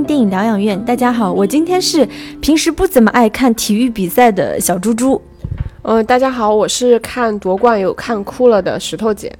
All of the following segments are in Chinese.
听电影疗养院。大家好，我今天是平时不怎么爱看体育比赛的小猪猪。嗯，大家好，我是看夺冠有看哭了的石头姐。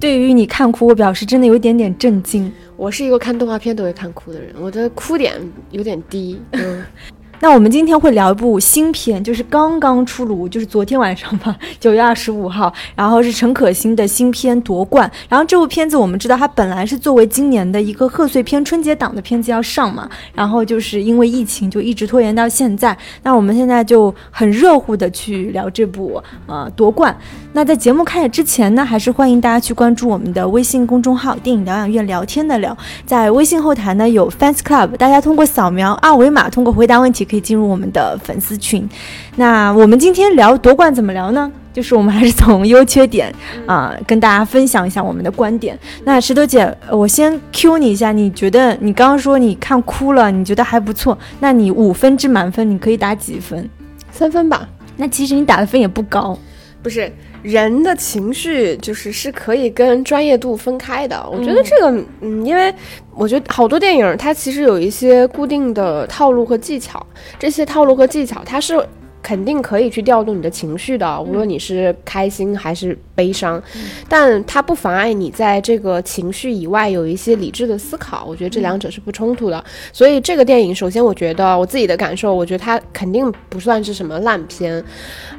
对于你看哭，我表示真的有点点震惊。我是一个看动画片都会看哭的人，我的哭点有点低。嗯，那我们今天会聊一部新片，就是刚刚出炉，就是昨天晚上吧，九月二十五号，然后是陈可辛的新片《夺冠》。然后这部片子我们知道，它本来是作为今年的一个贺岁片春节档的片子要上嘛，然后就是因为疫情就一直拖延到现在。那我们现在就很热乎的去聊这部呃《夺冠》。那在节目开始之前呢，还是欢迎大家去关注我们的微信公众号“电影疗养院聊天的聊”。在微信后台呢有 Fans Club，大家通过扫描二维码，通过回答问题可以进入我们的粉丝群。那我们今天聊夺冠怎么聊呢？就是我们还是从优缺点啊、跟大家分享一下我们的观点。那石头姐，呃我先 Q 你一下，你觉得你刚刚说你看哭了，你觉得还不错，那你五分制满分你可以打几分？三分吧。那其实你打的分也不高。不是人的情绪，就是是可以跟专业度分开的。我觉得这个，嗯，因为我觉得好多电影它其实有一些固定的套路和技巧，这些套路和技巧它是。肯定可以去调动你的情绪的，无论你是开心还是悲伤，但它不妨碍你在这个情绪以外有一些理智的思考。我觉得这两者是不冲突的。所以这个电影，首先我觉得我自己的感受，我觉得它肯定不算是什么烂片，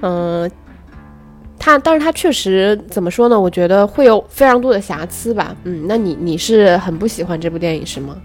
嗯、他，但是他确实怎么说呢？我觉得会有非常多的瑕疵吧。嗯，那你你是很不喜欢这部电影是吗？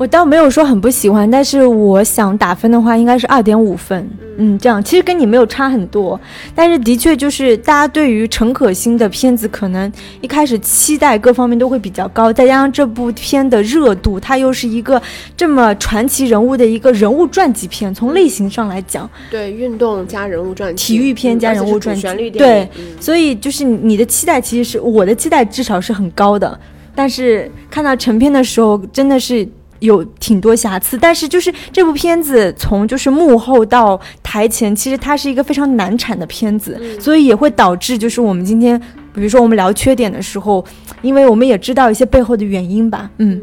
我倒没有说很不喜欢，但是我想打分的话，应该是二点五分。嗯，这样其实跟你没有差很多，但是的确就是大家对于陈可辛的片子，可能一开始期待各方面都会比较高，再加上这部片的热度，它又是一个这么传奇人物的一个人物传记片，从类型上来讲，对，运动加人物传记，体育片加人物传记对，嗯所以就是你的期待，其实是我的期待至少是很高的，但是看到成片的时候，真的是。有挺多瑕疵，但是就是这部片子从就是幕后到台前，其实它是一个非常难产的片子，所以也会导致就是我们今天，比如说我们聊缺点的时候，因为我们也知道一些背后的原因吧，嗯，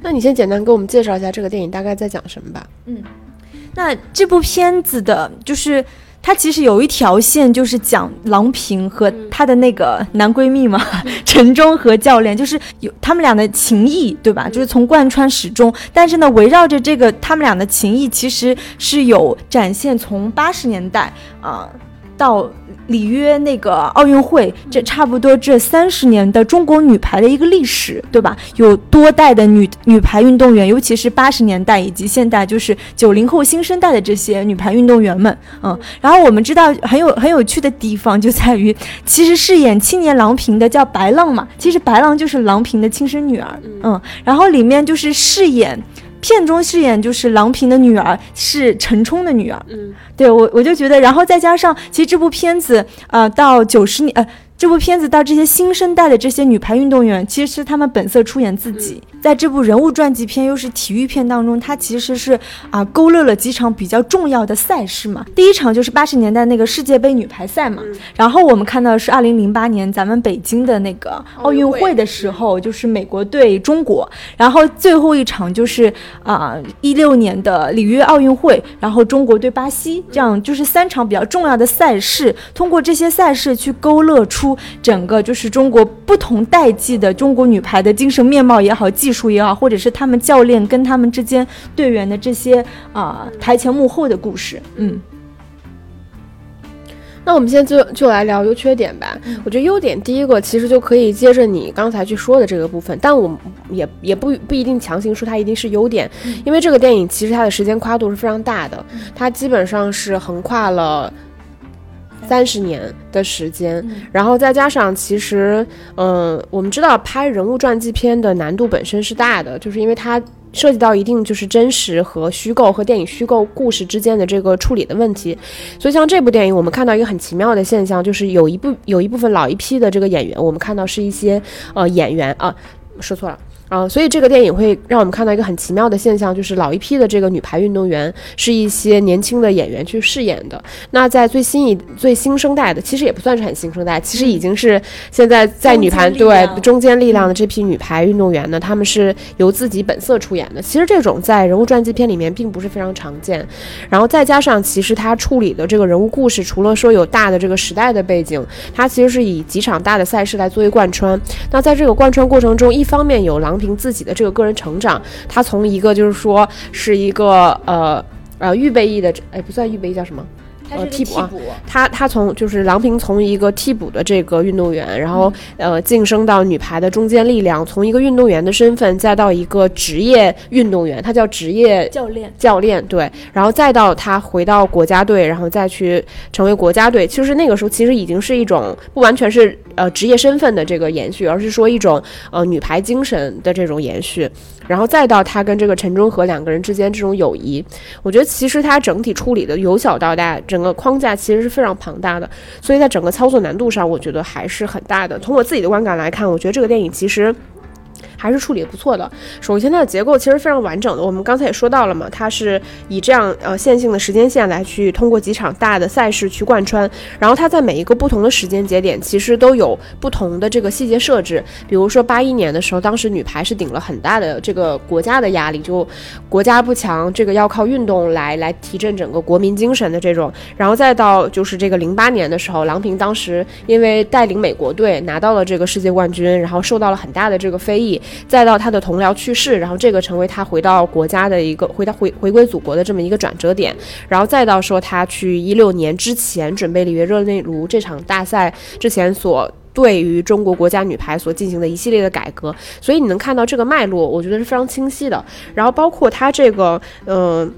那你先简单给我们介绍一下这个电影大概在讲什么吧？嗯。那这部片子的，就是它其实有一条线，就是讲郎平和她的那个男闺蜜嘛，陈忠和教练，就是有他们俩的情谊，对吧？就是从贯穿始终。但是呢，围绕着这个他们俩的情谊，其实是有展现从八十年代啊、到里约那个奥运会，这差不多这三十年的中国女排的一个历史，对吧？有多代的女女排运动员，尤其是八十年代以及现代，就是九零后新生代的这些女排运动员们，嗯。然后我们知道很有很有趣的地方就在于，其实饰演青年郎平的叫白浪嘛，其实白浪就是郎平的亲生女儿，嗯。然后里面就是饰演。片中饰演就是郎平的女儿是陈冲的女儿，嗯，对我我就觉得，然后再加上其实这部片子呃到九十年呃这部片子到这些新生代的这些女排运动员，其实是他们本色出演自己，在这部人物传记片又是体育片当中，它其实是啊、勾勒了几场比较重要的赛事嘛。第一场就是八十年代那个世界杯女排赛嘛，然后我们看到的是二零零八年咱们北京的那个奥运会的时候，就是美国对中国，然后最后一场就是啊一六年的里约奥运会，然后中国对巴西，这样就是三场比较重要的赛事，通过这些赛事去勾勒出整个就是中国不同代际的中国女排的精神面貌也好，技术也好，或者是他们教练跟他们之间队员的这些啊、台前幕后的故事，嗯。那我们现在就就来聊优缺点吧。我觉得优点第一个其实就可以接着你刚才去说的这个部分，但我们也也不不一定强行说它一定是优点，因为这个电影其实它的时间跨度是非常大的，它基本上是横跨了。三十年的时间，然后再加上其实，嗯、我们知道拍人物传记片的难度本身是大的，就是因为它涉及到一定就是真实和虚构和电影虚构故事之间的这个处理的问题。所以像这部电影，我们看到一个很奇妙的现象，就是有一部有一部分老一批的这个演员，我们看到是一些呃演员啊，说错了。啊，所以这个电影会让我们看到一个很奇妙的现象，就是老一批的这个女排运动员是一些年轻的演员去饰演的。那在最新一最新生代的，其实也不算是很新生代，其实已经是现在在女排对中间力量的这批女排运动员呢，他们是由自己本色出演的。其实这种在人物传记片里面并不是非常常见。然后再加上，其实他处理的这个人物故事，除了说有大的这个时代的背景，他其实是以几场大的赛事来作为贯穿。那在这个贯穿过程中，一方面有凭自己的这个个人成长，他从一个就是说是一个呃呃预备役的，哎不算预备役叫什么？呃，替补啊，他他从就是郎平从一个替补的这个运动员，然后呃晋升到女排的中坚力量，从一个运动员的身份再到一个职业运动员，他叫职业教练教练对，然后再到他回到国家队，然后再去成为国家队。其实那个时候其实已经是一种不完全是呃职业身份的这个延续，而是说一种呃女排精神的这种延续。然后再到他跟这个陈忠和两个人之间这种友谊，我觉得其实他整体处理的由小到大。整个框架其实是非常庞大的，所以在整个操作难度上，我觉得还是很大的。从我自己的观感来看，我觉得这个电影其实。还是处理的不错的。首先，它的结构其实非常完整的。我们刚才也说到了嘛，它是以这样呃线性的时间线来去通过几场大的赛事去贯穿。然后它在每一个不同的时间节点，其实都有不同的这个细节设置。比如说八一年的时候，当时女排是顶了很大的这个国家的压力，就国家不强，这个要靠运动来来提振整个国民精神的这种。然后再到就是这个零八年的时候，郎平当时因为带领美国队拿到了这个世界冠军，然后受到了很大的这个非议。再到他的同僚去世，然后这个成为他回到国家的一个回到回回归祖国的这么一个转折点，然后再到说他去一六年之前准备里约热内卢这场大赛之前所对于中国国家女排所进行的一系列的改革，所以你能看到这个脉络，我觉得是非常清晰的。然后包括他这个，嗯，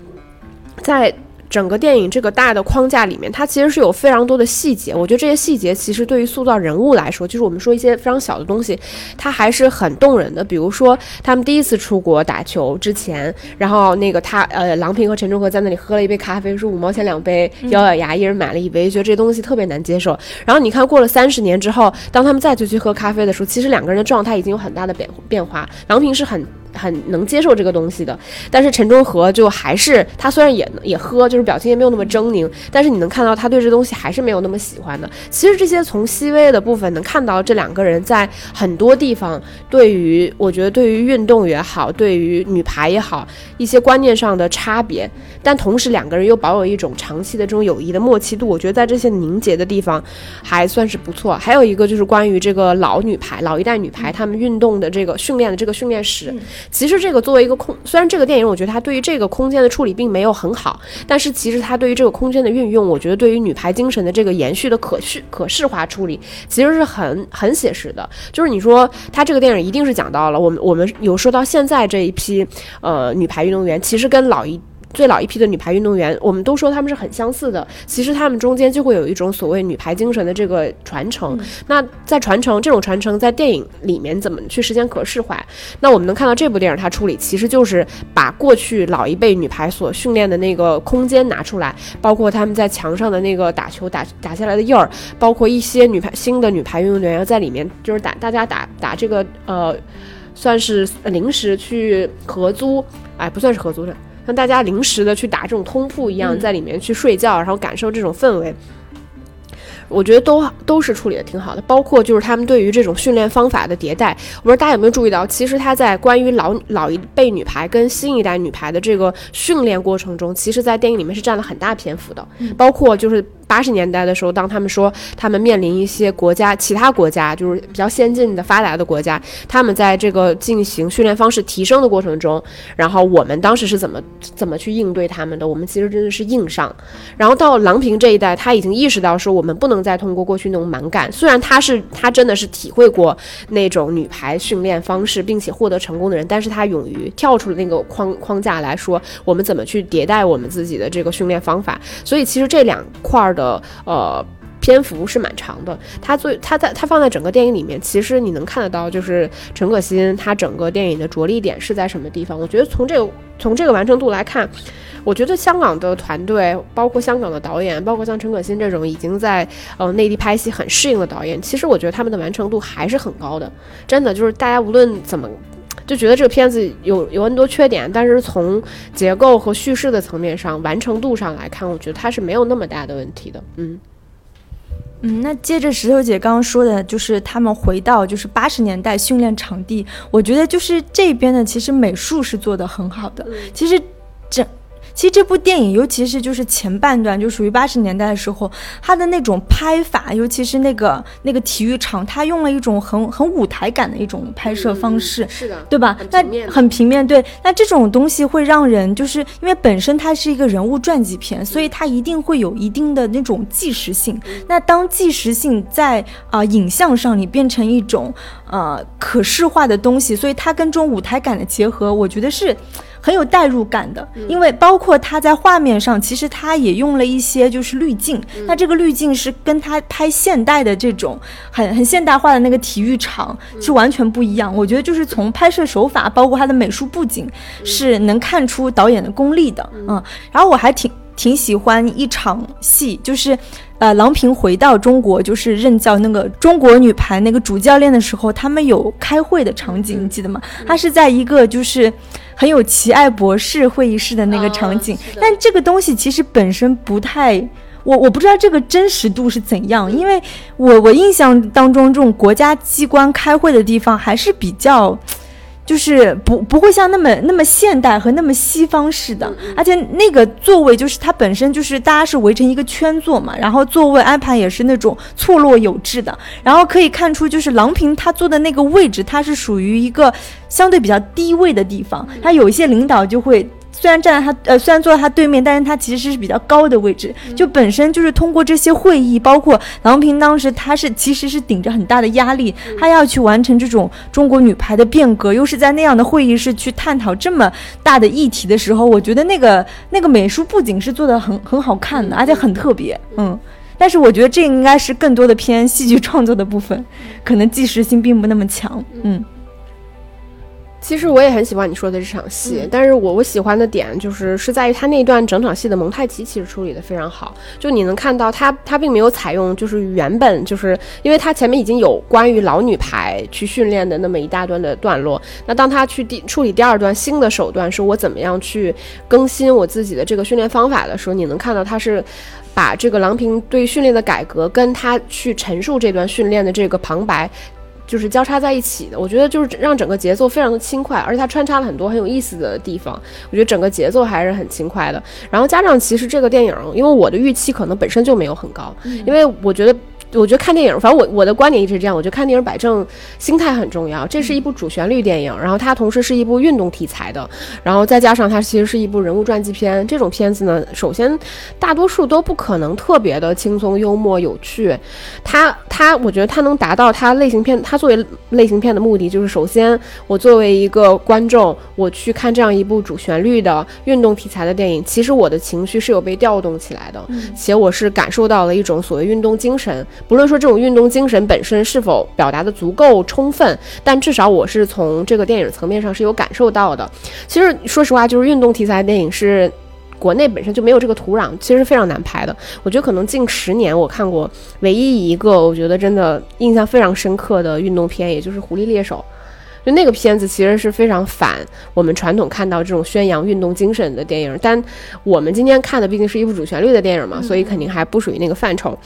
在。整个电影这个大的框架里面，它其实是有非常多的细节。我觉得这些细节其实对于塑造人物来说，就是我们说一些非常小的东西，它还是很动人的。比如说他们第一次出国打球之前，然后那个他呃郎平和陈忠和在那里喝了一杯咖啡，说五毛钱两杯，咬咬牙一人买了一杯，觉得这东西特别难接受。然后你看过了三十年之后，当他们再次去喝咖啡的时候，其实两个人的状态已经有很大的变变化。郎平是很。很能接受这个东西的，但是陈忠和就还是他虽然也也喝，就是表情也没有那么狰狞，但是你能看到他对这东西还是没有那么喜欢的。其实这些从细微的部分能看到这两个人在很多地方对于我觉得对于运动也好，对于女排也好，一些观念上的差别，但同时两个人又保有一种长期的这种友谊的默契度。我觉得在这些凝结的地方还算是不错。还有一个就是关于这个老女排、老一代女排他们运动的这个训练的这个训练史。其实这个作为一个空，虽然这个电影我觉得它对于这个空间的处理并没有很好，但是其实它对于这个空间的运用，我觉得对于女排精神的这个延续的可视可视化处理，其实是很很写实的。就是你说它这个电影一定是讲到了我们我们有说到现在这一批呃女排运动员，其实跟老一。最老一批的女排运动员，我们都说他们是很相似的。其实他们中间就会有一种所谓女排精神的这个传承。那在传承这种传承，在电影里面怎么去实现可视化？那我们能看到这部电影它处理，其实就是把过去老一辈女排所训练的那个空间拿出来，包括他们在墙上的那个打球打打下来的印儿，包括一些女排新的女排运动员要在里面，就是打大家打打这个呃，算是临时去合租，哎，不算是合租的。像大家临时的去打这种通铺一样，在里面去睡觉，然后感受这种氛围，我觉得都都是处理的挺好的。包括就是他们对于这种训练方法的迭代，我不知道大家有没有注意到，其实他在关于老老一辈女排跟新一代女排的这个训练过程中，其实在电影里面是占了很大篇幅的，包括就是。八十年代的时候，当他们说他们面临一些国家、其他国家，就是比较先进的、发达的国家，他们在这个进行训练方式提升的过程中，然后我们当时是怎么怎么去应对他们的？我们其实真的是硬上。然后到郎平这一代，他已经意识到说，我们不能再通过过去那种蛮干。虽然他是他真的是体会过那种女排训练方式，并且获得成功的人，但是他勇于跳出了那个框框架来说，我们怎么去迭代我们自己的这个训练方法。所以其实这两块的。的呃。篇幅是蛮长的。他最他在他放在整个电影里面，其实你能看得到，就是陈可辛他整个电影的着力点是在什么地方。我觉得从这个从这个完成度来看，我觉得香港的团队，包括香港的导演，包括像陈可辛这种已经在呃内地拍戏很适应的导演，其实我觉得他们的完成度还是很高的。真的就是大家无论怎么。就觉得这个片子有有很多缺点，但是从结构和叙事的层面上、完成度上来看，我觉得它是没有那么大的问题的。嗯嗯，那接着石头姐刚刚说的，就是他们回到就是八十年代训练场地，我觉得就是这边呢，其实美术是做的很好的。其实整。其实这部电影，尤其是就是前半段，就属于八十年代的时候，它的那种拍法，尤其是那个那个体育场，它用了一种很很舞台感的一种拍摄方式，是的，对吧？那很平面，对。那这种东西会让人就是因为本身它是一个人物传记片，所以它一定会有一定的那种纪实性。那当纪实性在啊影像上你变成一种呃可视化的东西，所以它跟这种舞台感的结合，我觉得是。很有代入感的，因为包括他在画面上，其实他也用了一些就是滤镜。那这个滤镜是跟他拍现代的这种很很现代化的那个体育场是完全不一样。我觉得就是从拍摄手法，包括他的美术布景，是能看出导演的功力的。嗯，然后我还挺挺喜欢一场戏，就是。呃，郎平回到中国就是任教那个中国女排那个主教练的时候，他们有开会的场景，你记得吗？他是在一个就是很有奇爱博士会议室的那个场景，但这个东西其实本身不太，我我不知道这个真实度是怎样，因为我我印象当中这种国家机关开会的地方还是比较。就是不不会像那么那么现代和那么西方式的，而且那个座位就是它本身就是大家是围成一个圈坐嘛，然后座位安排也是那种错落有致的，然后可以看出就是郎平他坐的那个位置，它是属于一个相对比较低位的地方，他有一些领导就会。虽然站在他呃，虽然坐在他对面，但是他其实是比较高的位置，就本身就是通过这些会议，包括郎平当时他是其实是顶着很大的压力，他要去完成这种中国女排的变革，又是在那样的会议室去探讨这么大的议题的时候，我觉得那个那个美术不仅是做的很很好看的，而且很特别，嗯。但是我觉得这应该是更多的偏戏剧创作的部分，可能纪实性并不那么强，嗯。其实我也很喜欢你说的这场戏，但是我我喜欢的点就是是在于他那一段整场戏的蒙太奇其实处理的非常好，就你能看到他他并没有采用就是原本就是因为他前面已经有关于老女排去训练的那么一大段的段落，那当他去第处理第二段新的手段，说我怎么样去更新我自己的这个训练方法的时候，你能看到他是把这个郎平对训练的改革跟他去陈述这段训练的这个旁白。就是交叉在一起的，我觉得就是让整个节奏非常的轻快，而且它穿插了很多很有意思的地方，我觉得整个节奏还是很轻快的。然后加上其实这个电影，因为我的预期可能本身就没有很高，因为我觉得。我觉得看电影，反正我我的观点一直是这样。我觉得看电影摆正心态很重要。这是一部主旋律电影，然后它同时是一部运动题材的，然后再加上它其实是一部人物传记片。这种片子呢，首先大多数都不可能特别的轻松、幽默、有趣。它它，我觉得它能达到它类型片，它作为类型片的目的，就是首先我作为一个观众，我去看这样一部主旋律的运动题材的电影，其实我的情绪是有被调动起来的，且我是感受到了一种所谓运动精神。不论说这种运动精神本身是否表达的足够充分，但至少我是从这个电影层面上是有感受到的。其实说实话，就是运动题材电影是国内本身就没有这个土壤，其实非常难拍的。我觉得可能近十年我看过唯一一个我觉得真的印象非常深刻的运动片，也就是《狐狸猎手》。就那个片子其实是非常反我们传统看到这种宣扬运动精神的电影，但我们今天看的毕竟是一部主旋律的电影嘛，所以肯定还不属于那个范畴。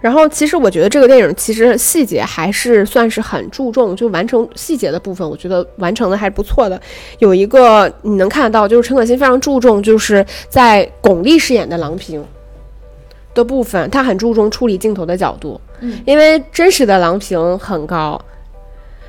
然后，其实我觉得这个电影其实细节还是算是很注重，就完成细节的部分，我觉得完成的还是不错的。有一个你能看得到，就是陈可辛非常注重，就是在巩俐饰演的郎平的部分，他很注重处理镜头的角度，嗯，因为真实的郎平很高。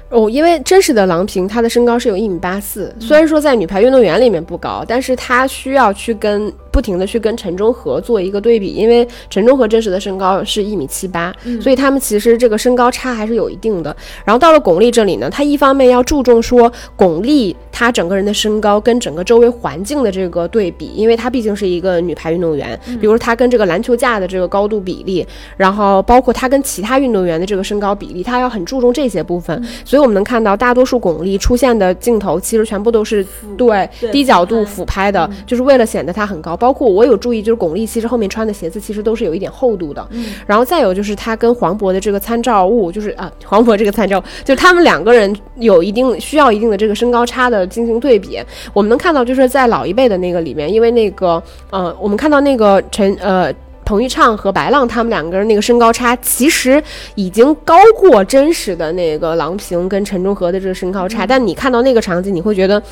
哦，因为真实的郎平，她的身高是有一米八四，虽然说在女排运动员里面不高，但是她需要去跟。不停的去跟陈忠和做一个对比，因为陈忠和真实的身高是一米七八，所以他们其实这个身高差还是有一定的。然后到了巩俐这里呢，她一方面要注重说巩俐她整个人的身高跟整个周围环境的这个对比，因为她毕竟是一个女排运动员，比如她跟这个篮球架的这个高度比例，然后包括她跟其他运动员的这个身高比例，她要很注重这些部分。所以我们能看到大多数巩俐出现的镜头，其实全部都是对对低角度俯俯拍的，就是为了显得她很高。包括我有注意，就是巩俐其实后面穿的鞋子其实都是有一点厚度的。嗯然后再有就是她跟黄渤的这个参照物，就是啊，黄渤这个参照，就是他们两个人有一定需要一定的这个身高差的进行对比。我们能看到，就是在老一辈的那个里面，因为那个呃，我们看到那个陈呃。彭昱畅和白浪他们两个人那个身高差，其实已经高过真实的那个郎平跟陈忠和的这个身高差。但你看到那个场景，你会觉得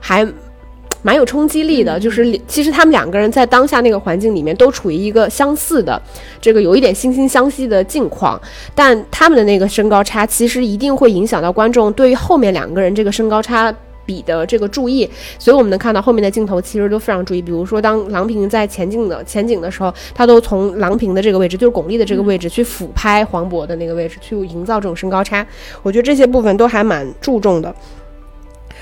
还蛮有冲击力的。就是其实他们两个人在当下那个环境里面都处于一个相似的这个有一点惺惺相惜的境况，但他们的那个身高差其实一定会影响到观众对于后面两个人这个身高差。比的这个注意，所以我们能看到后面的镜头其实都非常注意。比如说，当郎平在前景的前景的时候，他都从郎平的这个位置，就是巩俐的这个位置去俯拍黄渤的那个位置，去营造这种身高差。我觉得这些部分都还蛮注重的。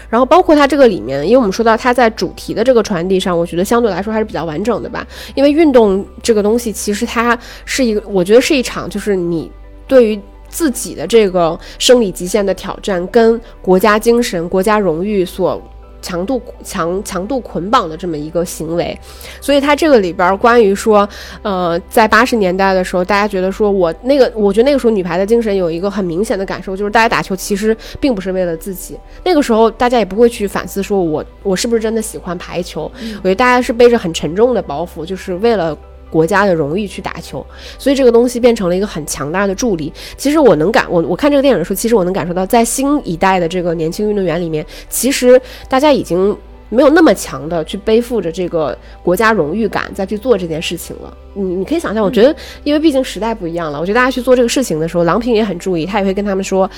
然后包括它这个里面，因为我们说到它在主题的这个传递上，我觉得相对来说还是比较完整的吧。因为运动这个东西，其实它是一个，我觉得是一场，就是你对于自己的这个生理极限的挑战，跟国家精神、国家荣誉所强度强强度捆绑的这么一个行为。所以它这个里边儿关于说，呃，在八十年代的时候，大家觉得说我那个，我觉得那个时候女排的精神有一个很明显的感受，就是大家打球其实并不是为了自己。那个时候大家也不会去反思说我我是不是真的喜欢排球。我觉得大家是背着很沉重的包袱，就是为了。国家的荣誉去打球，所以这个东西变成了一个很强大的助力。其实我能感我我看这个电影的时候，其实我能感受到，在新一代的这个年轻运动员里面，其实大家已经没有那么强的去背负着这个国家荣誉感再去做这件事情了。你你可以想象，我觉得，因为毕竟时代不一样了，我觉得大家去做这个事情的时候，郎平也很注意，他也会跟他们说，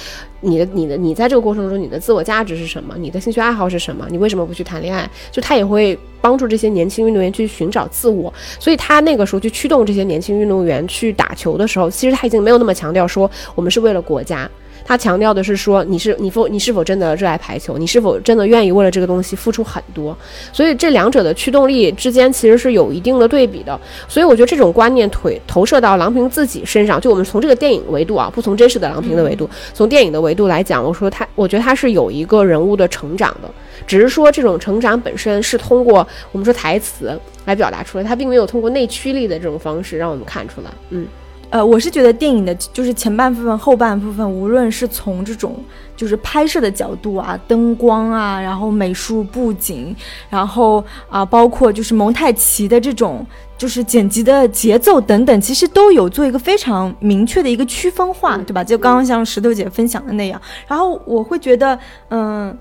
你的你的你在这个过程中，你的自我价值是什么？你的兴趣爱好是什么？你为什么不去谈恋爱？就他也会帮助这些年轻运动员去寻找自我。所以他那个时候去驱动这些年轻运动员去打球的时候，其实他已经没有那么强调说我们是为了国家。他强调的是说，你是你否你是否真的热爱排球？你是否真的愿意为了这个东西付出很多？所以这两者的驱动力之间其实是有一定的对比的。所以我觉得这种观念推投射到郎平自己身上，就我们从这个电影维度啊，不从真实的郎平的维度，从电影的维度来讲，我说他，我觉得他是有一个人物的成长的，只是说这种成长本身是通过我们说台词来表达出来，他并没有通过内驱力的这种方式让我们看出来。嗯。呃，我是觉得电影的就是前半部分、后半部分，无论是从这种就是拍摄的角度啊、灯光啊，然后美术布景，然后啊，包括就是蒙太奇的这种就是剪辑的节奏等等，其实都有做一个非常明确的一个区分化，对吧？就刚刚像石头姐分享的那样，然后我会觉得，嗯，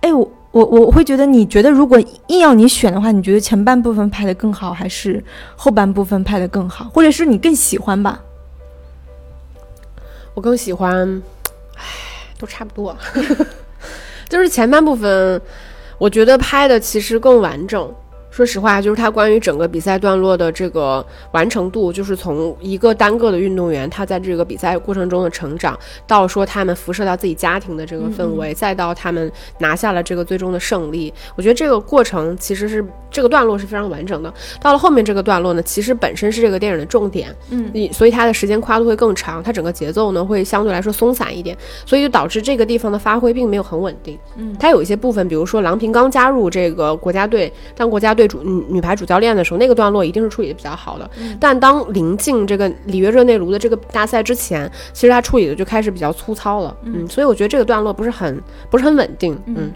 哎我。我我会觉得，你觉得如果硬要你选的话，你觉得前半部分拍的更好，还是后半部分拍的更好，或者是你更喜欢吧？我更喜欢，唉，都差不多，就是前半部分，我觉得拍的其实更完整。说实话，就是他关于整个比赛段落的这个完成度，就是从一个单个的运动员他在这个比赛过程中的成长，到说他们辐射到自己家庭的这个氛围，再到他们拿下了这个最终的胜利。我觉得这个过程其实是这个段落是非常完整的。到了后面这个段落呢，其实本身是这个电影的重点，嗯，所以它的时间跨度会更长，它整个节奏呢会相对来说松散一点，所以就导致这个地方的发挥并没有很稳定。嗯，它有一些部分，比如说郎平刚加入这个国家队，当国家队。主女女排主教练的时候，那个段落一定是处理的比较好的。但当临近这个里约热内卢的这个大赛之前，其实他处理的就开始比较粗糙了。嗯，所以我觉得这个段落不是很不是很稳定。嗯，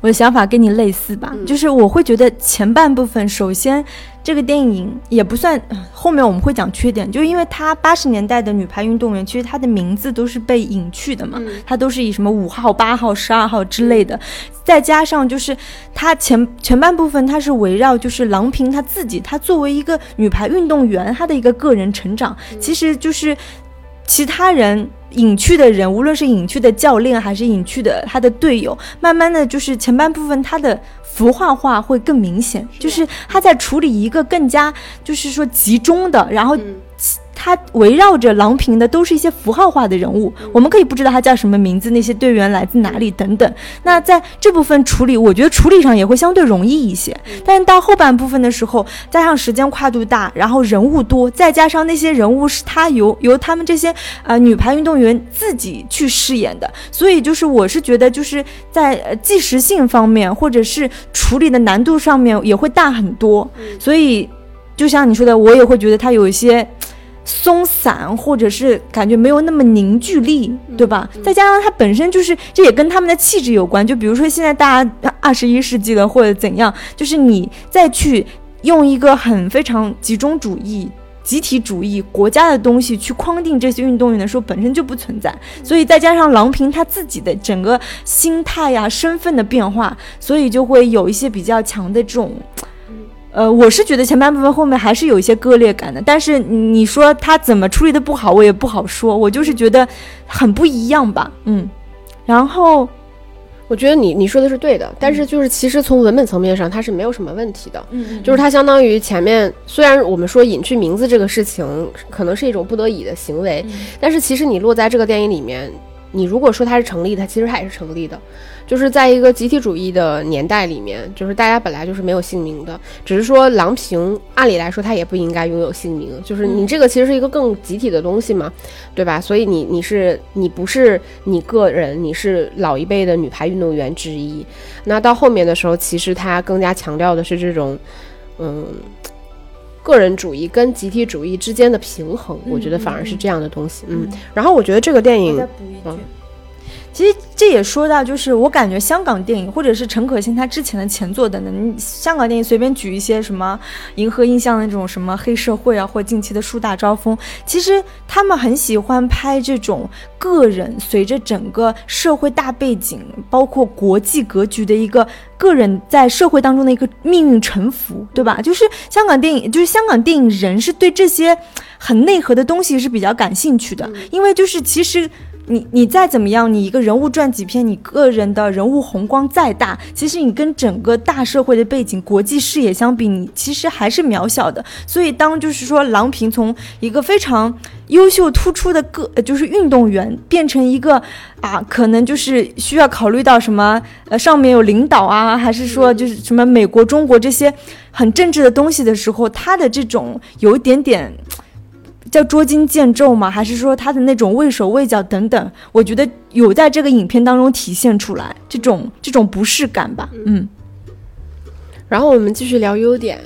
我的想法跟你类似吧，就是我会觉得前半部分首先。这个电影也不算，后面我们会讲缺点，就因为它八十年代的女排运动员，其实她的名字都是被隐去的嘛，她都是以什么五号、八号、十二号之类的，再加上就是她前前半部分，她是围绕就是郎平她自己，她作为一个女排运动员，她的一个个人成长，其实就是其他人隐去的人，无论是隐去的教练还是隐去的他的队友，慢慢的就是前半部分他的符号化会更明显，就是他在处理一个更加就是说集中的，然后。他围绕着郎平的都是一些符号化的人物，我们可以不知道他叫什么名字，那些队员来自哪里等等。那在这部分处理，我觉得处理上也会相对容易一些。但是到后半部分的时候，加上时间跨度大，然后人物多，再加上那些人物是他由由他们这些呃女排运动员自己去饰演的，所以就是我是觉得就是在呃即时性方面或者是处理的难度上面也会大很多。所以就像你说的，我也会觉得他有一些。松散，或者是感觉没有那么凝聚力，对吧？再加上它本身就是，这也跟他们的气质有关。就比如说现在大家二十一世纪了，或者怎样，就是你再去用一个很非常集中主义、集体主义、国家的东西去框定这些运动员的时候，本身就不存在。所以再加上郎平他自己的整个心态呀、身份的变化，所以就会有一些比较强的这种。呃，我是觉得前半部分后面还是有一些割裂感的，但是你说他怎么处理的不好，我也不好说。我就是觉得很不一样吧，嗯。然后我觉得你你说的是对的，但是就是其实从文本层面上，它是没有什么问题的，嗯，就是它相当于前面虽然我们说隐去名字这个事情可能是一种不得已的行为，但是其实你落在这个电影里面，你如果说它是成立的，其实它也是成立的。就是在一个集体主义的年代里面，就是大家本来就是没有姓名的，只是说郎平按理来说他也不应该拥有姓名，就是你这个其实是一个更集体的东西嘛，对吧？所以你你是你不是你个人，你是老一辈的女排运动员之一。那到后面的时候，其实他更加强调的是这种，嗯，个人主义跟集体主义之间的平衡，我觉得反而是这样的东西。嗯，然后我觉得这个电影，嗯。其实这也说到，就是我感觉香港电影，或者是陈可辛他之前的前作等等，香港电影随便举一些什么银河印象的那种什么黑社会啊，或近期的树大招风，其实他们很喜欢拍这种个人随着整个社会大背景，包括国际格局的一个个人在社会当中的一个命运沉浮，对吧？就是香港电影，就是香港电影人是对这些很内核的东西是比较感兴趣的，因为就是其实。你你再怎么样，你一个人物传记片，你个人的人物宏光再大，其实你跟整个大社会的背景、国际视野相比，你其实还是渺小的。所以，当就是说郎平从一个非常优秀突出的个就是运动员，变成一个啊，可能就是需要考虑到什么呃上面有领导啊，还是说就是什么美国、中国这些很政治的东西的时候，他的这种有一点点。叫捉襟见肘吗？还是说他的那种畏手畏脚等等？我觉得有在这个影片当中体现出来这种这种不适感吧。嗯。然后我们继续聊优点。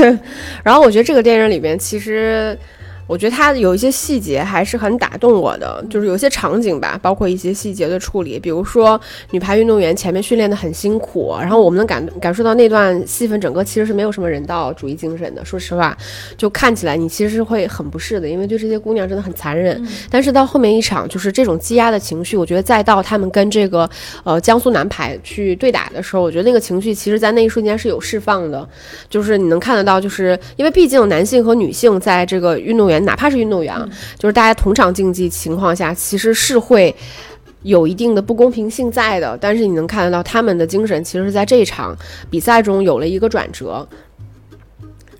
然后我觉得这个电影里边其实。我觉得它有一些细节还是很打动我的，就是有些场景吧，包括一些细节的处理，比如说女排运动员前面训练的很辛苦，然后我们能感感受到那段戏份整个其实是没有什么人道主义精神的。说实话，就看起来你其实是会很不适的，因为对这些姑娘真的很残忍。但是到后面一场，就是这种积压的情绪，我觉得再到他们跟这个呃江苏男排去对打的时候，我觉得那个情绪其实在那一瞬间是有释放的，就是你能看得到，就是因为毕竟男性和女性在这个运动员。哪怕是运动员，就是大家同场竞技情况下，其实是会有一定的不公平性在的。但是你能看得到他们的精神，其实是在这一场比赛中有了一个转折。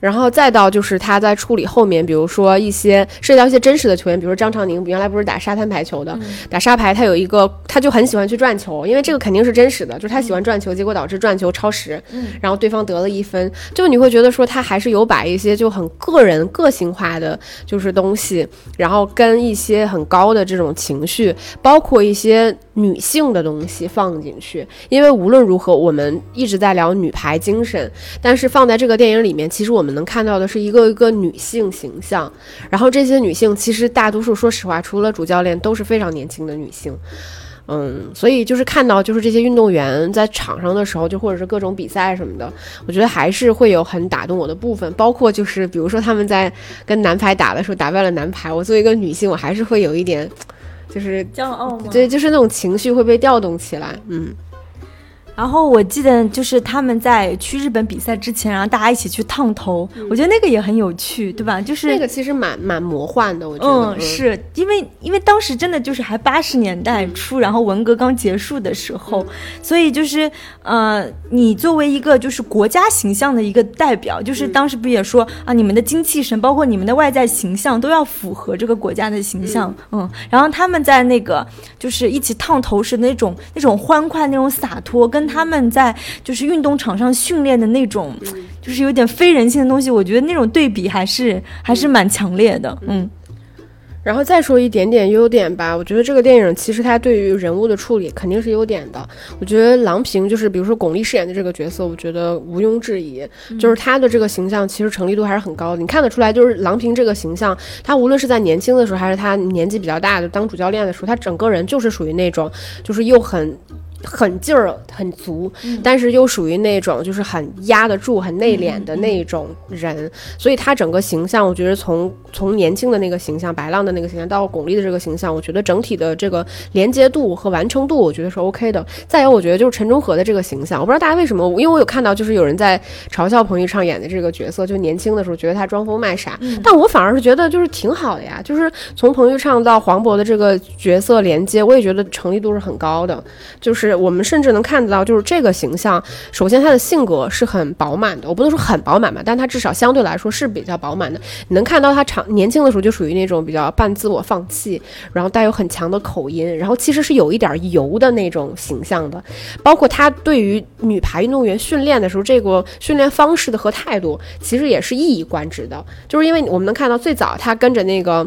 然后再到就是他在处理后面，比如说一些涉及到一些真实的球员，比如说张常宁，原来不是打沙滩排球的，打沙排他有一个，他就很喜欢去转球，因为这个肯定是真实的，就是他喜欢转球，结果导致转球超时，然后对方得了一分，就你会觉得说他还是有把一些就很个人个性化的就是东西，然后跟一些很高的这种情绪，包括一些女性的东西放进去，因为无论如何我们一直在聊女排精神，但是放在这个电影里面，其实我们。能看到的是一个一个女性形象，然后这些女性其实大多数，说实话，除了主教练都是非常年轻的女性，嗯，所以就是看到就是这些运动员在场上的时候，就或者是各种比赛什么的，我觉得还是会有很打动我的部分，包括就是比如说他们在跟男排打的时候打败了男排，我作为一个女性，我还是会有一点就是骄傲吗？对，就是那种情绪会被调动起来，嗯。然后我记得就是他们在去日本比赛之前，然后大家一起去烫头，我觉得那个也很有趣，对吧？就是那个其实蛮蛮魔幻的，我觉得。嗯，是因为因为当时真的就是还八十年代初，然后文革刚结束的时候，所以就是呃，你作为一个就是国家形象的一个代表，就是当时不也说啊，你们的精气神，包括你们的外在形象都要符合这个国家的形象，嗯。然后他们在那个就是一起烫头时那种那种欢快、那种洒脱，跟他们在就是运动场上训练的那种，就是有点非人性的东西，我觉得那种对比还是还是蛮强烈的，嗯。然后再说一点点优点吧，我觉得这个电影其实它对于人物的处理肯定是优点的。我觉得郎平就是比如说巩俐饰演的这个角色，我觉得毋庸置疑，就是她的这个形象其实成立度还是很高的。你看得出来，就是郎平这个形象，她无论是在年轻的时候，还是她年纪比较大的当主教练的时候，她整个人就是属于那种，就是又很。很劲儿很足，但是又属于那种就是很压得住、很内敛的那种人，所以他整个形象，我觉得从从年轻的那个形象、白浪的那个形象到巩俐的这个形象，我觉得整体的这个连接度和完成度，我觉得是 OK 的。再有，我觉得就是陈忠和的这个形象，我不知道大家为什么，因为我有看到就是有人在嘲笑彭昱畅演的这个角色，就年轻的时候觉得他装疯卖傻，但我反而是觉得就是挺好的呀，就是从彭昱畅到黄渤的这个角色连接，我也觉得成立度是很高的，就是。我们甚至能看到，就是这个形象。首先，他的性格是很饱满的，我不能说很饱满吧，但他至少相对来说是比较饱满的。你能看到他长年轻的时候就属于那种比较半自我放弃，然后带有很强的口音，然后其实是有一点油的那种形象的。包括他对于女排运动员训练的时候，这个训练方式的和态度，其实也是一以贯之的。就是因为我们能看到最早他跟着那个。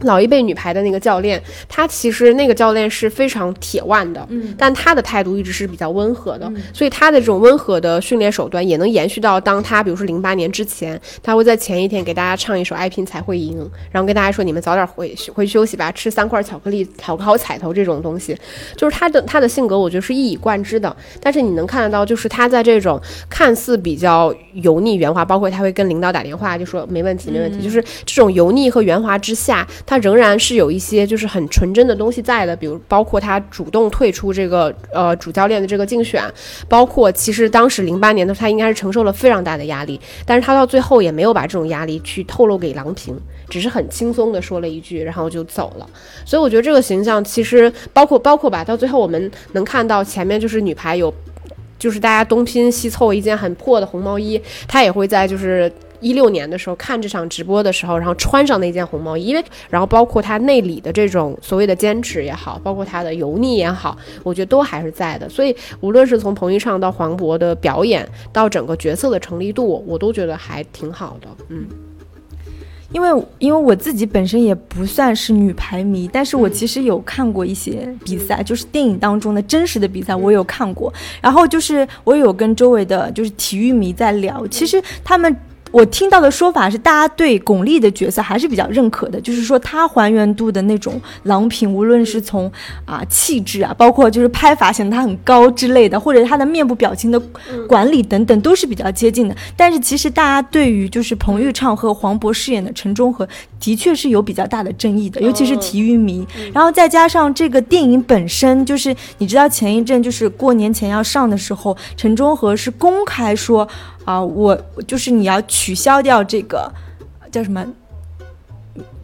老一辈女排的那个教练，他其实那个教练是非常铁腕的，嗯，但他的态度一直是比较温和的，所以他的这种温和的训练手段也能延续到当他，比如说零八年之前，他会在前一天给大家唱一首《爱拼才会赢》，然后跟大家说你们早点回回休息吧，吃三块巧克力，讨个好彩头这种东西，就是他的他的性格，我觉得是一以贯之的。但是你能看得到，就是他在这种看似比较油腻圆滑，包括他会跟领导打电话就说没问题没问题，就是这种油腻和圆滑之下。他仍然是有一些就是很纯真的东西在的，比如包括他主动退出这个呃主教练的这个竞选，包括其实当时零八年的他应该是承受了非常大的压力，但是他到最后也没有把这种压力去透露给郎平，只是很轻松的说了一句，然后就走了。所以我觉得这个形象其实包括包括吧，到最后我们能看到前面就是女排有，就是大家东拼西凑一件很破的红毛衣，他也会在就是。一六年的时候看这场直播的时候，然后穿上那件红毛衣，因为然后包括他内里的这种所谓的坚持也好，包括他的油腻也好，我觉得都还是在的。所以无论是从彭昱畅到黄渤的表演，到整个角色的成立度，我都觉得还挺好的。嗯，因为因为我自己本身也不算是女排迷，但是我其实有看过一些比赛，就是电影当中的真实的比赛，我有看过。然后就是我有跟周围的就是体育迷在聊，其实他们。我听到的说法是，大家对巩俐的角色还是比较认可的，就是说她还原度的那种郎平，无论是从啊气质啊，包括就是拍法显得她很高之类的，或者她的面部表情的管理等等，都是比较接近的。但是其实大家对于就是彭昱畅和黄渤饰演的陈忠和，的确是有比较大的争议的，尤其是体育迷。然后再加上这个电影本身，就是你知道前一阵就是过年前要上的时候，陈忠和是公开说。啊，我就是你要取消掉这个叫什么？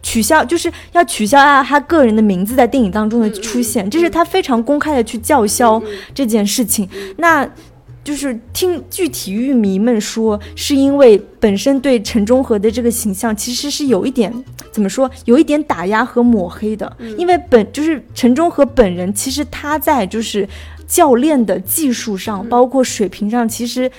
取消就是要取消啊，他个人的名字在电影当中的出现，这是他非常公开的去叫嚣这件事情。那就是听据体育迷们说，是因为本身对陈忠和的这个形象其实是有一点怎么说，有一点打压和抹黑的。因为本就是陈忠和本人，其实他在就是教练的技术上，包括水平上，其实。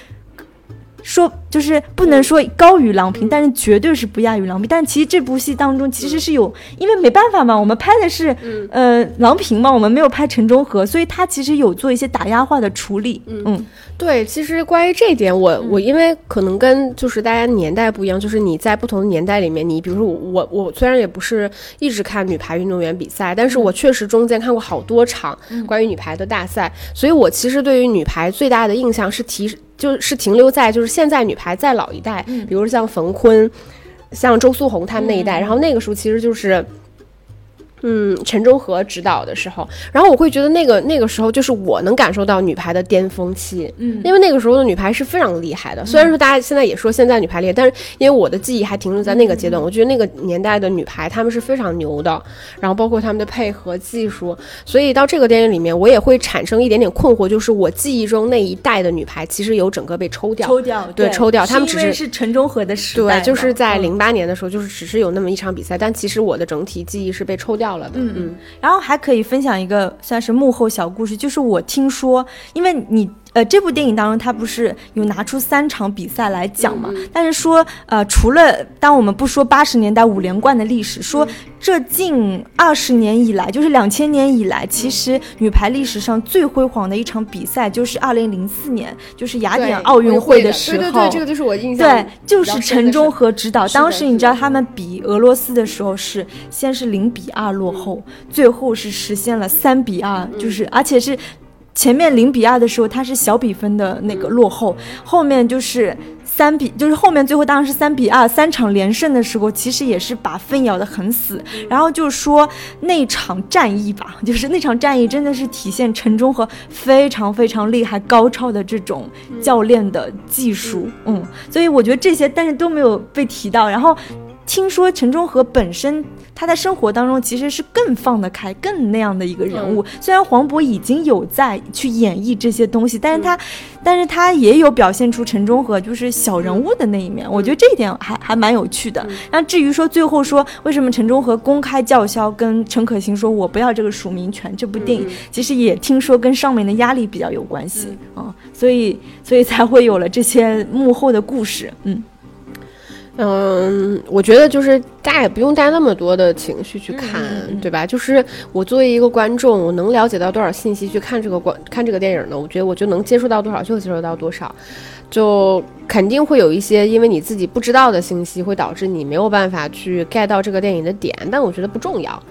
说就是不能说高于郎平，但是绝对是不亚于郎平。但其实这部戏当中其实是有，因为没办法嘛，我们拍的是呃郎平嘛，我们没有拍陈忠和，所以他其实有做一些打压化的处理。嗯，对，其实关于这一点，我我因为可能跟就是大家年代不一样，就是你在不同的年代里面，你比如说我我虽然也不是一直看女排运动员比赛，但是我确实中间看过好多场关于女排的大赛，所以我其实对于女排最大的印象是提。就是停留在就是现在女排再老一代，比如像冯坤、像周苏红他们那一代，然后那个时候其实就是嗯，陈忠和指导的时候，然后我会觉得那个那个时候就是我能感受到女排的巅峰期，嗯。因为那个时候的女排是非常厉害的。虽然说大家现在也说现在女排厉害，但是因为我的记忆还停留在那个阶段，我觉得那个年代的女排她们是非常牛的，然后包括她们的配合技术，所以到这个电影里面，我也会产生一点点困惑，就是我记忆中那一代的女排其实有整个被抽掉，抽掉，对抽掉他们只是是陈忠和的时代对，就是在嗯。零八年的时候，就是只是有那么一场比赛，但其实我的整体记忆是被抽掉了的。嗯嗯然后还可以分享一个算是幕后小故事，就是我听说，因为你呃这部电影当中，他不是有拿出三场比赛来讲嘛，但是说呃除了当我们不说八十年代五连冠的历史，说这近二十年以来，就是两千年以来，其实女排历史上最辉煌的一场比赛就是二零零四年，就是雅典奥运会的时候，对对对，这个就是我印象对，就是陈忠和指导。当时你知道他们比俄罗斯的时候是先是零比二落后，最后是实现了三比二，嗯就是而且是。前面零比二的时候，他是小比分的那个落后，后面就是三比，就是后面最后当然是三比二，三场连胜的时候，其实也是把分咬得很死。然后就说那场战役吧，就是那场战役真的是体现陈忠和非常非常厉害、高超的这种教练的技术，嗯，所以我觉得这些但是都没有被提到。然后听说陈忠和本身他在生活当中其实是更放得开、更那样的一个人物。虽然黄渤已经有在去演绎这些东西，但是他，但是他也有表现出陈忠和就是小人物的那一面。我觉得这一点还还蛮有趣的。那至于说最后说为什么陈忠和公开叫嚣跟陈可辛说我不要这个署名权，这部电影其实也听说跟上面的压力比较有关系啊、所以所以才会有了这些幕后的故事。嗯。嗯，我觉得就是大家也不用带那么多的情绪去看，对吧？就是我作为一个观众，我能了解到多少信息去看这个观看这个电影呢？我觉得我就能接触到多少就接触到多少，就肯定会有一些因为你自己不知道的信息，会导致你没有办法去 get 到这个电影的点，但我觉得不重要。